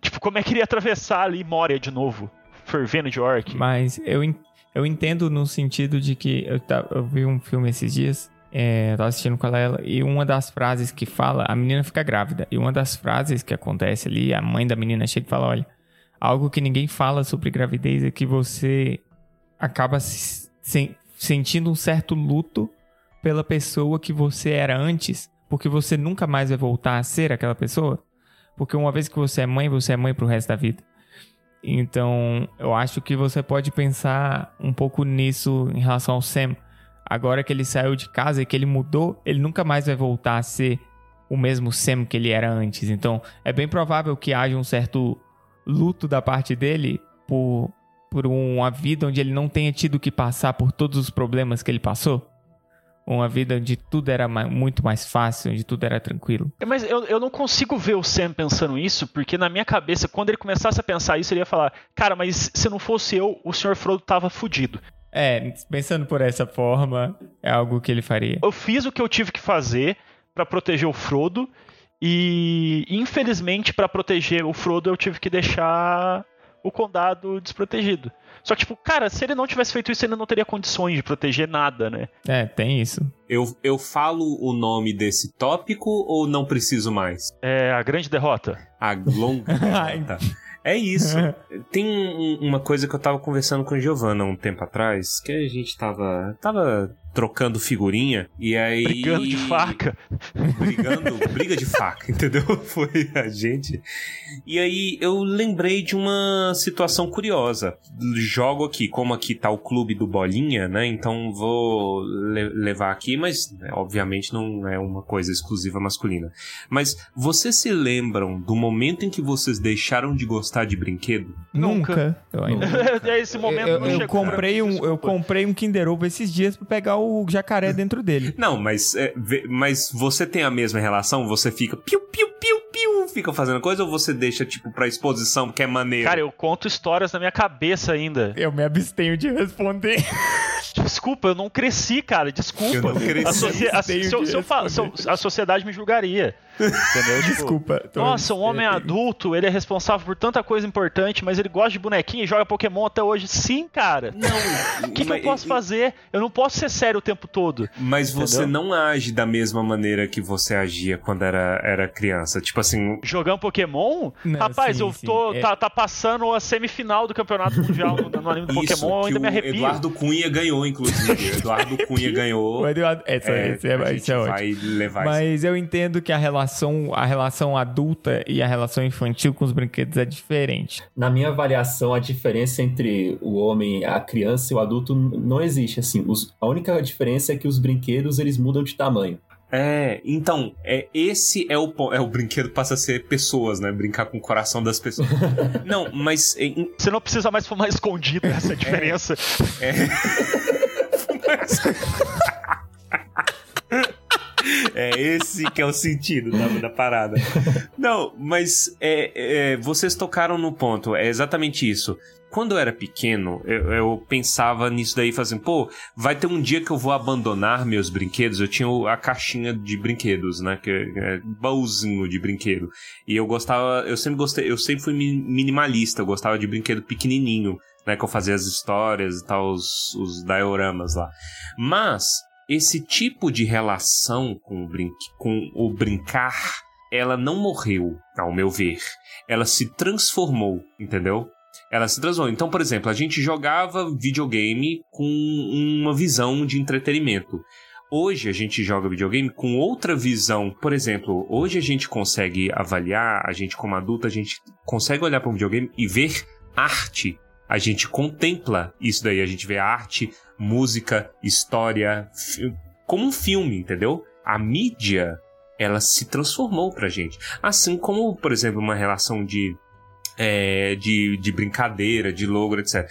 S4: Tipo, como é que iria atravessar ali Moria de novo? Fervendo de orc.
S2: Mas eu, eu entendo no sentido de que eu, eu vi um filme esses dias, é, tava assistindo com ela, e uma das frases que fala, a menina fica grávida, e uma das frases que acontece ali, a mãe da menina chega e fala, olha, algo que ninguém fala sobre gravidez é que você acaba se- sen- sentindo um certo luto pela pessoa que você era antes, porque você nunca mais vai voltar a ser aquela pessoa. Porque uma vez que você é mãe, você é mãe pro resto da vida. Então, eu acho que você pode pensar um pouco nisso em relação ao Sam. Agora que ele saiu de casa e que ele mudou, ele nunca mais vai voltar a ser o mesmo Sam que ele era antes. Então, é bem provável que haja um certo luto da parte dele por, por uma vida onde ele não tenha tido que passar por todos os problemas que ele passou. Uma vida onde tudo era muito mais fácil, onde tudo era tranquilo.
S4: É, Mas eu, eu não consigo ver o Sam pensando isso, porque na minha cabeça, quando ele começasse a pensar isso, ele ia falar: Cara, mas se não fosse eu, o Sr. Frodo tava fudido.
S2: É, pensando por essa forma, é algo que ele faria.
S4: Eu fiz o que eu tive que fazer pra proteger o Frodo, e infelizmente, pra proteger o Frodo, eu tive que deixar o condado desprotegido. Só que, tipo, cara, se ele não tivesse feito isso, ele não teria condições de proteger nada, né?
S2: É, tem isso.
S3: Eu, eu falo o nome desse tópico ou não preciso mais?
S4: É a grande derrota.
S3: A longa derrota. É isso. Tem um- uma coisa que eu tava conversando com a Giovanna um tempo atrás, que a gente tava, tava trocando figurinha e aí...
S4: Brigando de faca.
S3: Brigando, briga de faca, entendeu? Foi a gente. E aí eu lembrei de uma situação curiosa. Jogo aqui, como aqui tá o clube do Bolinha, né? Então vou le- levar aqui, mas né, obviamente não é uma coisa exclusiva masculina. Mas vocês se lembram do momento em que vocês deixaram de gostar de brinquedo?
S2: Nunca. Eu, ainda...
S4: É Esse momento
S2: eu,
S4: não
S2: eu
S4: chegou pra
S2: comprei um, eu comprei um Kinder Ovo esses dias pra pegar o jacaré dentro dele.
S3: Não, mas, é, vê- mas você tem a mesma relação? Você fica piu, piu, piu, piu, fica fazendo coisa ou você deixa, tipo, pra exposição porque é maneiro?
S4: Cara, eu conto histórias na minha cabeça ainda.
S2: Eu me abstenho de responder.
S4: Desculpa, eu não cresci, cara. Desculpa.
S3: Eu não cresci.
S4: A, a- eu- a sociedade me julgaria. Entendeu? Tipo,
S2: Desculpa. tô-
S4: Nossa, um homem
S2: é,
S4: adulto, ele é responsável por tanta coisa importante, mas ele gosta de bonequinho e joga Pokémon até hoje. Sim, cara.
S3: Não.
S4: O que, que eu posso fazer? Eu não posso ser sério o tempo todo.
S3: Mas você
S4: Entendeu?
S3: não age da mesma maneira que você agia quando era, era criança. Tipo assim,
S4: Jogando Pokémon?
S2: Não,
S4: Rapaz,
S2: sim,
S4: eu tô.
S2: é.
S4: Tá, tá passando a semifinal do campeonato mundial no, no anime do
S3: isso
S4: Pokémon, eu
S3: que
S4: ainda me arrepio.
S3: Eduardo Cunha ganhou, inclusive. Eduardo Cunha ganhou.
S2: O Eduardo, essa,
S3: É,
S2: esse é,
S3: a
S2: isso
S3: gente
S2: é ótimo.
S3: vai levar isso.
S2: Mas eu entendo que a relação, a relação adulta e a relação infantil com os brinquedos é diferente.
S5: Na minha avaliação, a diferença entre o homem, a criança e o adulto não existe. Assim, Os- a única diferença é que os brinquedos eles mudam de tamanho.
S3: É, então, é, esse é o, é o brinquedo passa a ser pessoas, né? Brincar com o coração das pessoas. não, mas é, em-
S4: Você não precisa mais fumar escondido, essa é a diferença.
S3: É esse que é o sentido da, da parada. Não, mas é, é, vocês tocaram no ponto, é exatamente isso. Quando eu era pequeno, eu, eu pensava nisso daí, fazendo, pô, vai ter um dia que eu vou abandonar meus brinquedos. Eu tinha a caixinha de brinquedos, né? Que é baúzinho de brinquedo. E eu gostava, eu sempre gostei, eu sempre fui mi- minimalista, eu gostava de brinquedo pequenininho, né? Que eu fazia as histórias e tal, os, os dioramas lá. Mas esse tipo de relação com o, com o brincar, ela não morreu, ao meu ver. Ela se transformou, entendeu? ela se transforma. Então, por exemplo, a gente jogava videogame com uma visão de entretenimento. Hoje a gente joga videogame com outra visão. Por exemplo, hoje a gente consegue avaliar, a gente como adulto, a gente consegue olhar para um videogame e ver arte. A gente contempla isso daí, a gente vê arte, música, história, como um filme, entendeu? A mídia, ela se transformou pra gente. Assim como, por exemplo, uma relação de é, de, de brincadeira, de logro, etc.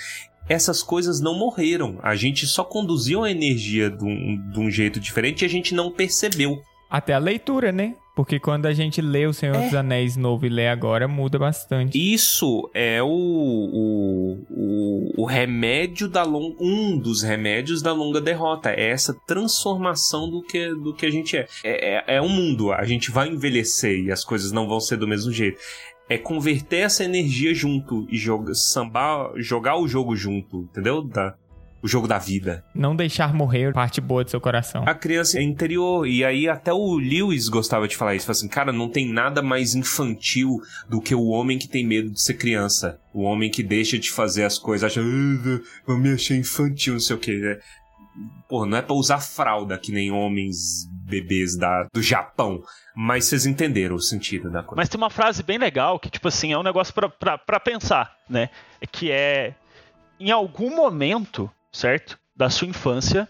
S3: Essas coisas não morreram. A gente só conduziu a energia de um, de um jeito diferente e a gente não percebeu.
S2: Até a leitura, né? Porque quando a gente lê O Senhor é. dos Anéis novo e lê agora, muda bastante.
S3: Isso é o, o, o, o remédio da longa. Um dos remédios da longa derrota. É essa transformação do que, do que a gente é. É, é. é um mundo. A gente vai envelhecer e as coisas não vão ser do mesmo jeito é converter essa energia junto e jogar, sambar, jogar o jogo junto, entendeu? Da, o jogo da vida.
S2: Não deixar morrer parte boa do seu coração.
S3: A criança é interior. E aí até o Lewis gostava de falar isso. Fala assim, cara, não tem nada mais infantil do que o homem que tem medo de ser criança. O homem que deixa de fazer as coisas, acha, ah, vou me achar infantil, não sei o que. Pô, não é pra usar fralda que nem homens bebês da, do Japão. Mas vocês entenderam o sentido da coisa.
S4: Mas tem uma frase bem legal que, tipo assim, é um negócio para pensar, né? Que é. Em algum momento, certo? Da sua infância,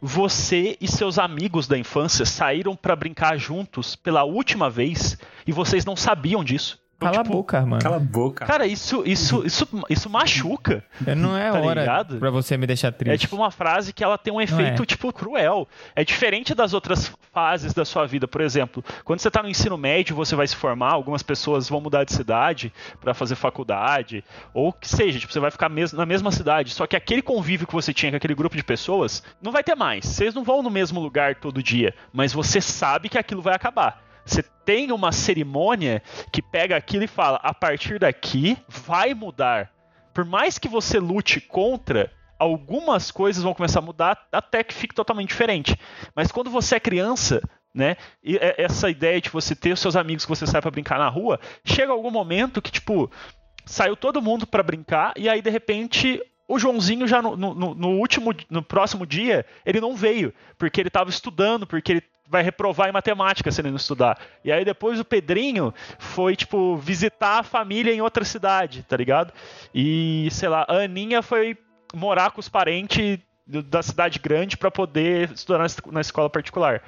S4: você e seus amigos da infância saíram para brincar juntos pela última vez e vocês não sabiam disso.
S2: Cala tipo, a boca, mano.
S3: Cala a boca.
S4: Cara, isso, isso, isso, isso machuca.
S2: Não é tá hora ligado? pra você me deixar triste.
S4: É tipo uma frase que ela tem um efeito, é. tipo, cruel. É diferente das outras fases da sua vida. Por exemplo, quando você tá no ensino médio, você vai se formar, algumas pessoas vão mudar de cidade para fazer faculdade, ou que seja, tipo, você vai ficar mes na mesma cidade. Só que aquele convívio que você tinha com aquele grupo de pessoas, não vai ter mais. Vocês não vão no mesmo lugar todo dia, mas você sabe que aquilo vai acabar. Você tem uma cerimônia que pega aquilo e fala: a partir daqui vai mudar. Por mais que você lute contra, algumas coisas vão começar a mudar até que fique totalmente diferente. Mas quando você é criança, né? E essa ideia de você ter os seus amigos que você sai para brincar na rua, chega algum momento que tipo saiu todo mundo para brincar e aí de repente o Joãozinho já no, no, no, último, no próximo dia, ele não veio, porque ele estava estudando, porque ele vai reprovar em matemática se ele não estudar. E aí depois o Pedrinho foi, tipo, visitar a família em outra cidade, tá ligado? E, sei lá, a Aninha foi morar com os parentes da cidade grande para poder estudar na escola particular.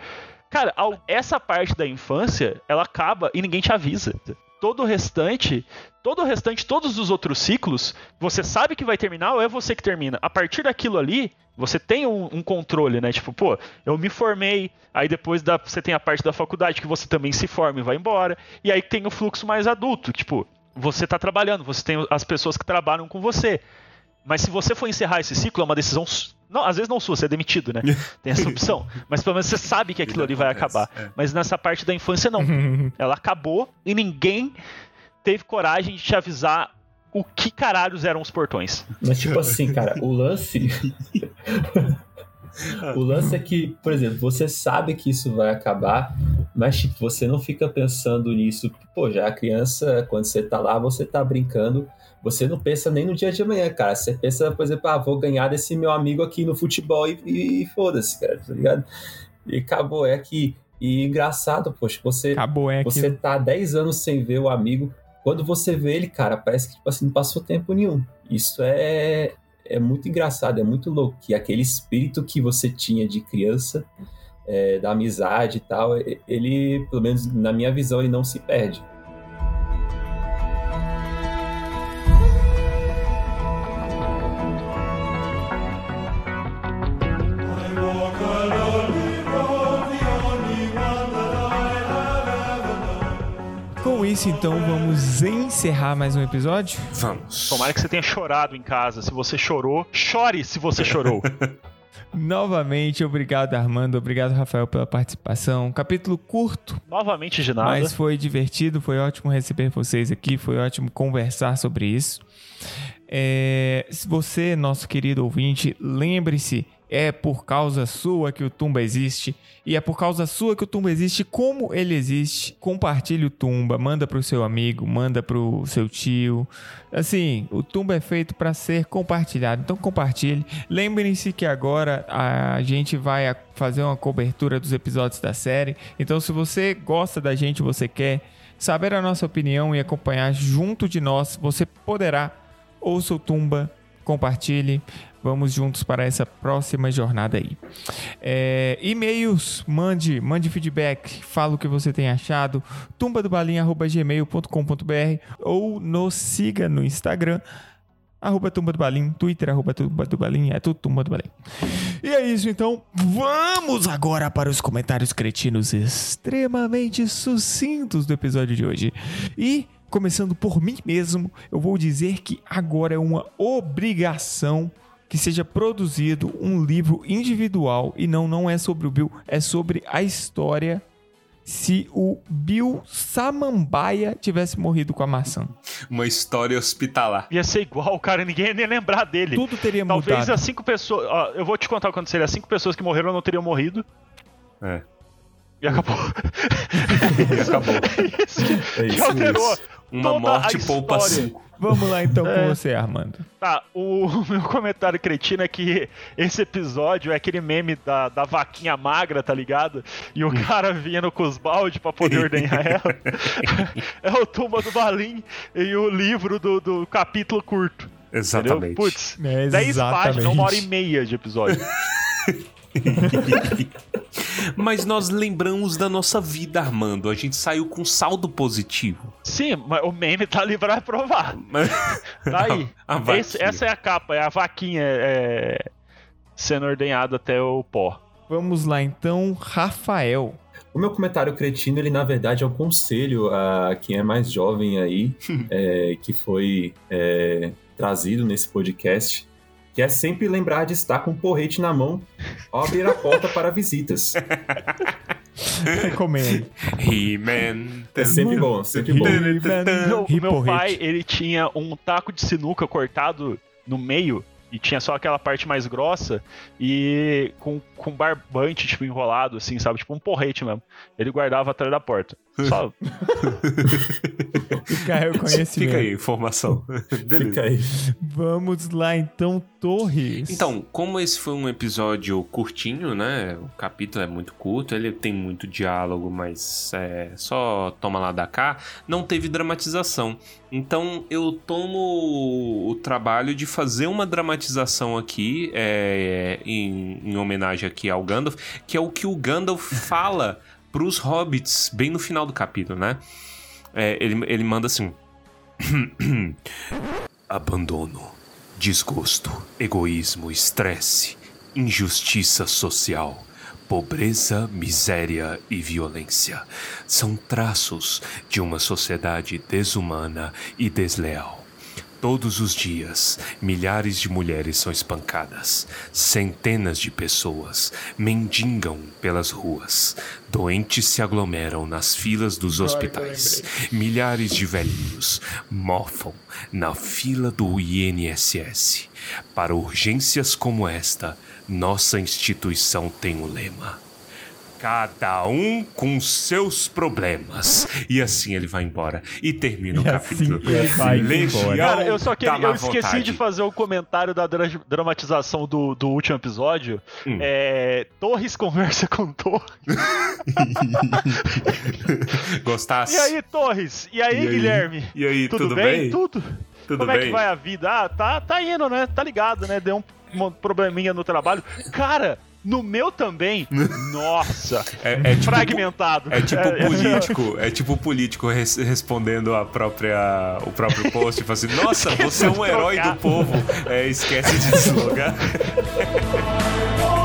S4: Cara, essa parte da infância, ela acaba e ninguém te avisa todo o restante, todo o restante, todos os outros ciclos, você sabe que vai terminar ou é você que termina. A partir daquilo ali, você tem um, um, controle, né? Tipo, pô, eu me formei, aí depois da, você tem a parte da faculdade que você também se forma e vai embora, e aí tem o fluxo mais adulto, tipo, você tá trabalhando, você tem as pessoas que trabalham com você. Mas se você for encerrar esse ciclo, é uma decisão. Não, às vezes não sua, você é demitido, né? Tem essa opção. Mas pelo menos você sabe que aquilo ali vai acabar. É. Mas nessa parte da infância, não. Ela acabou e ninguém teve coragem de te avisar o que caralhos eram os portões.
S5: Mas tipo assim, cara, o lance. o lance é que, por exemplo, você sabe que isso vai acabar, mas tipo, você não fica pensando nisso. Pô, já a criança, quando você tá lá, você tá brincando você não pensa nem no dia de amanhã, cara. Você pensa, por exemplo, ah, vou ganhar desse meu amigo aqui no futebol e, e, e foda-se, cara, tá ligado? E acabou, é que. E engraçado, poxa, você, acabou, é você tá 10 anos sem ver o amigo. Quando você vê ele, cara, parece que tipo assim, não passou tempo nenhum. Isso é, é muito engraçado, é muito louco. Que aquele espírito que você tinha de criança, é, da amizade e tal, ele, pelo menos na minha visão, ele não se perde.
S2: Isso, então vamos encerrar mais um episódio?
S3: Vamos.
S4: Tomara que você tenha chorado em casa. Se você chorou, chore se você chorou.
S2: Novamente, obrigado Armando, obrigado Rafael pela participação. Capítulo curto.
S4: Novamente de nada.
S2: Mas foi divertido, foi ótimo receber vocês aqui, foi ótimo conversar sobre isso. É, se você, nosso querido ouvinte, lembre-se É por causa sua que o Tumba existe. E é por causa sua que o Tumba existe. Como ele existe? Compartilhe o Tumba. Manda pro seu amigo, manda pro seu tio. Assim, o Tumba é feito para ser compartilhado. Então compartilhe. Lembrem-se que agora a gente vai fazer uma cobertura dos episódios da série. Então se você gosta da gente, você quer saber a nossa opinião e acompanhar junto de nós, você poderá ouça o Tumba, compartilhe. Vamos juntos para essa próxima jornada aí. É, e-mails, mande, mande feedback, fala o que você tem achado. tumbadobalim.gmail.com.br ou nos siga no Instagram, arroba Tumba do Twitter, arroba Tumba do é tudo Tumba do. E é isso, então, vamos agora para os comentários cretinos extremamente sucintos do episódio de hoje. E começando por mim mesmo, eu vou dizer que agora é uma obrigação que seja produzido um livro individual e não não é sobre o Bill, é sobre a história se o Bill Samambaia tivesse morrido com a maçã.
S3: Uma história hospitalar.
S4: Ia ser igual, cara, ninguém ia nem lembrar dele.
S2: Tudo teria
S4: Talvez
S2: mudado.
S4: as cinco pessoas. Ó, eu vou te contar o que aconteceria. As cinco pessoas que morreram não teriam morrido.
S3: É.
S4: E acabou.
S3: E acabou.
S4: isso que,
S5: É
S4: que
S5: isso,
S4: alterou
S5: isso.
S3: Uma
S4: toda
S3: morte
S4: a
S3: poupa cinco.
S2: Vamos lá então
S4: É.
S2: com você, Armando.
S4: Tá, o meu comentário cretino é que esse episódio é aquele meme da, da vaquinha magra, tá ligado? E o cara vindo com os baldes pra poder ordenhar ela. é o Tumba do Balim e o livro do, do capítulo curto.
S3: Exatamente.
S4: Entendeu? Putz,
S2: É,
S4: 10 páginas, uma hora e meia de episódio.
S3: Mas nós lembramos da nossa vida, Armando. A gente saiu com saldo positivo.
S4: Sim, mas o meme tá ali pra provar. Tá aí.
S3: A, a.
S4: Esse- essa é a capa, é a vaquinha é, sendo ordenhada até o pó.
S2: Vamos lá então, Rafael.
S5: O meu comentário cretino, ele na verdade é um conselho a quem é mais jovem aí, é, que foi é, trazido nesse podcast, que é sempre lembrar de estar com um porrete na mão ao abrir a porta para visitas.
S2: Recomendo.
S3: He-Man.
S5: É sempre bom, sempre bom.
S4: Meu, meu pai, ele tinha um taco de sinuca cortado no meio e tinha só aquela parte mais grossa e com, com barbante, tipo, enrolado, assim, sabe? Tipo um porrete mesmo. Ele guardava atrás da porta. Só.
S2: Fica aí o conhecimento.
S3: Fica aí, informação. Beleza.
S5: Fica aí.
S2: Vamos lá então, Torres.
S3: Então, como esse foi um episódio curtinho, né? O capítulo é muito curto, ele tem muito diálogo, mas é só toma lá da cá. Não teve dramatização. Então, eu tomo o trabalho de fazer uma dramatização aqui, é, em, em homenagem aqui ao Gandalf, que é o que o Gandalf fala pros hobbits bem no final do capítulo, né? É, ele, ele manda assim. Abandono, desgosto, egoísmo, estresse, injustiça social, pobreza, miséria e violência são traços de uma sociedade desumana e desleal. Todos os dias, milhares de mulheres são espancadas, centenas de pessoas mendigam pelas ruas, doentes se aglomeram nas filas dos hospitais, milhares de velhinhos mofam na fila do INSS. Para urgências como esta, nossa instituição tem um lema. Cada um com seus problemas. E assim ele vai embora. E termina o
S2: E assim
S3: capítulo.
S2: ele vai
S3: Legião
S2: embora.
S4: Cara, eu só queria. Eu esqueci
S3: vontade.
S4: de fazer o comentário da dra- dramatização do, do último episódio.
S3: Hum.
S4: É, Torres conversa com Torres.
S3: Gostasse?
S4: E aí, Torres? E aí,
S3: E aí?
S4: Guilherme?
S3: E aí,
S4: Tudo,
S3: tudo,
S4: bem?
S3: bem?
S4: Tudo.
S3: Tudo
S4: Como é
S3: bem?
S4: que vai a vida? Ah, tá, tá indo, né? Tá ligado, né? Deu um probleminha no trabalho. Cara, no meu também. Nossa!
S3: É, é tipo,
S4: fragmentado.
S3: É tipo político, é tipo político res- respondendo a própria, o próprio post, tipo assim, nossa, você é um herói do povo, é, esquece de deslogar.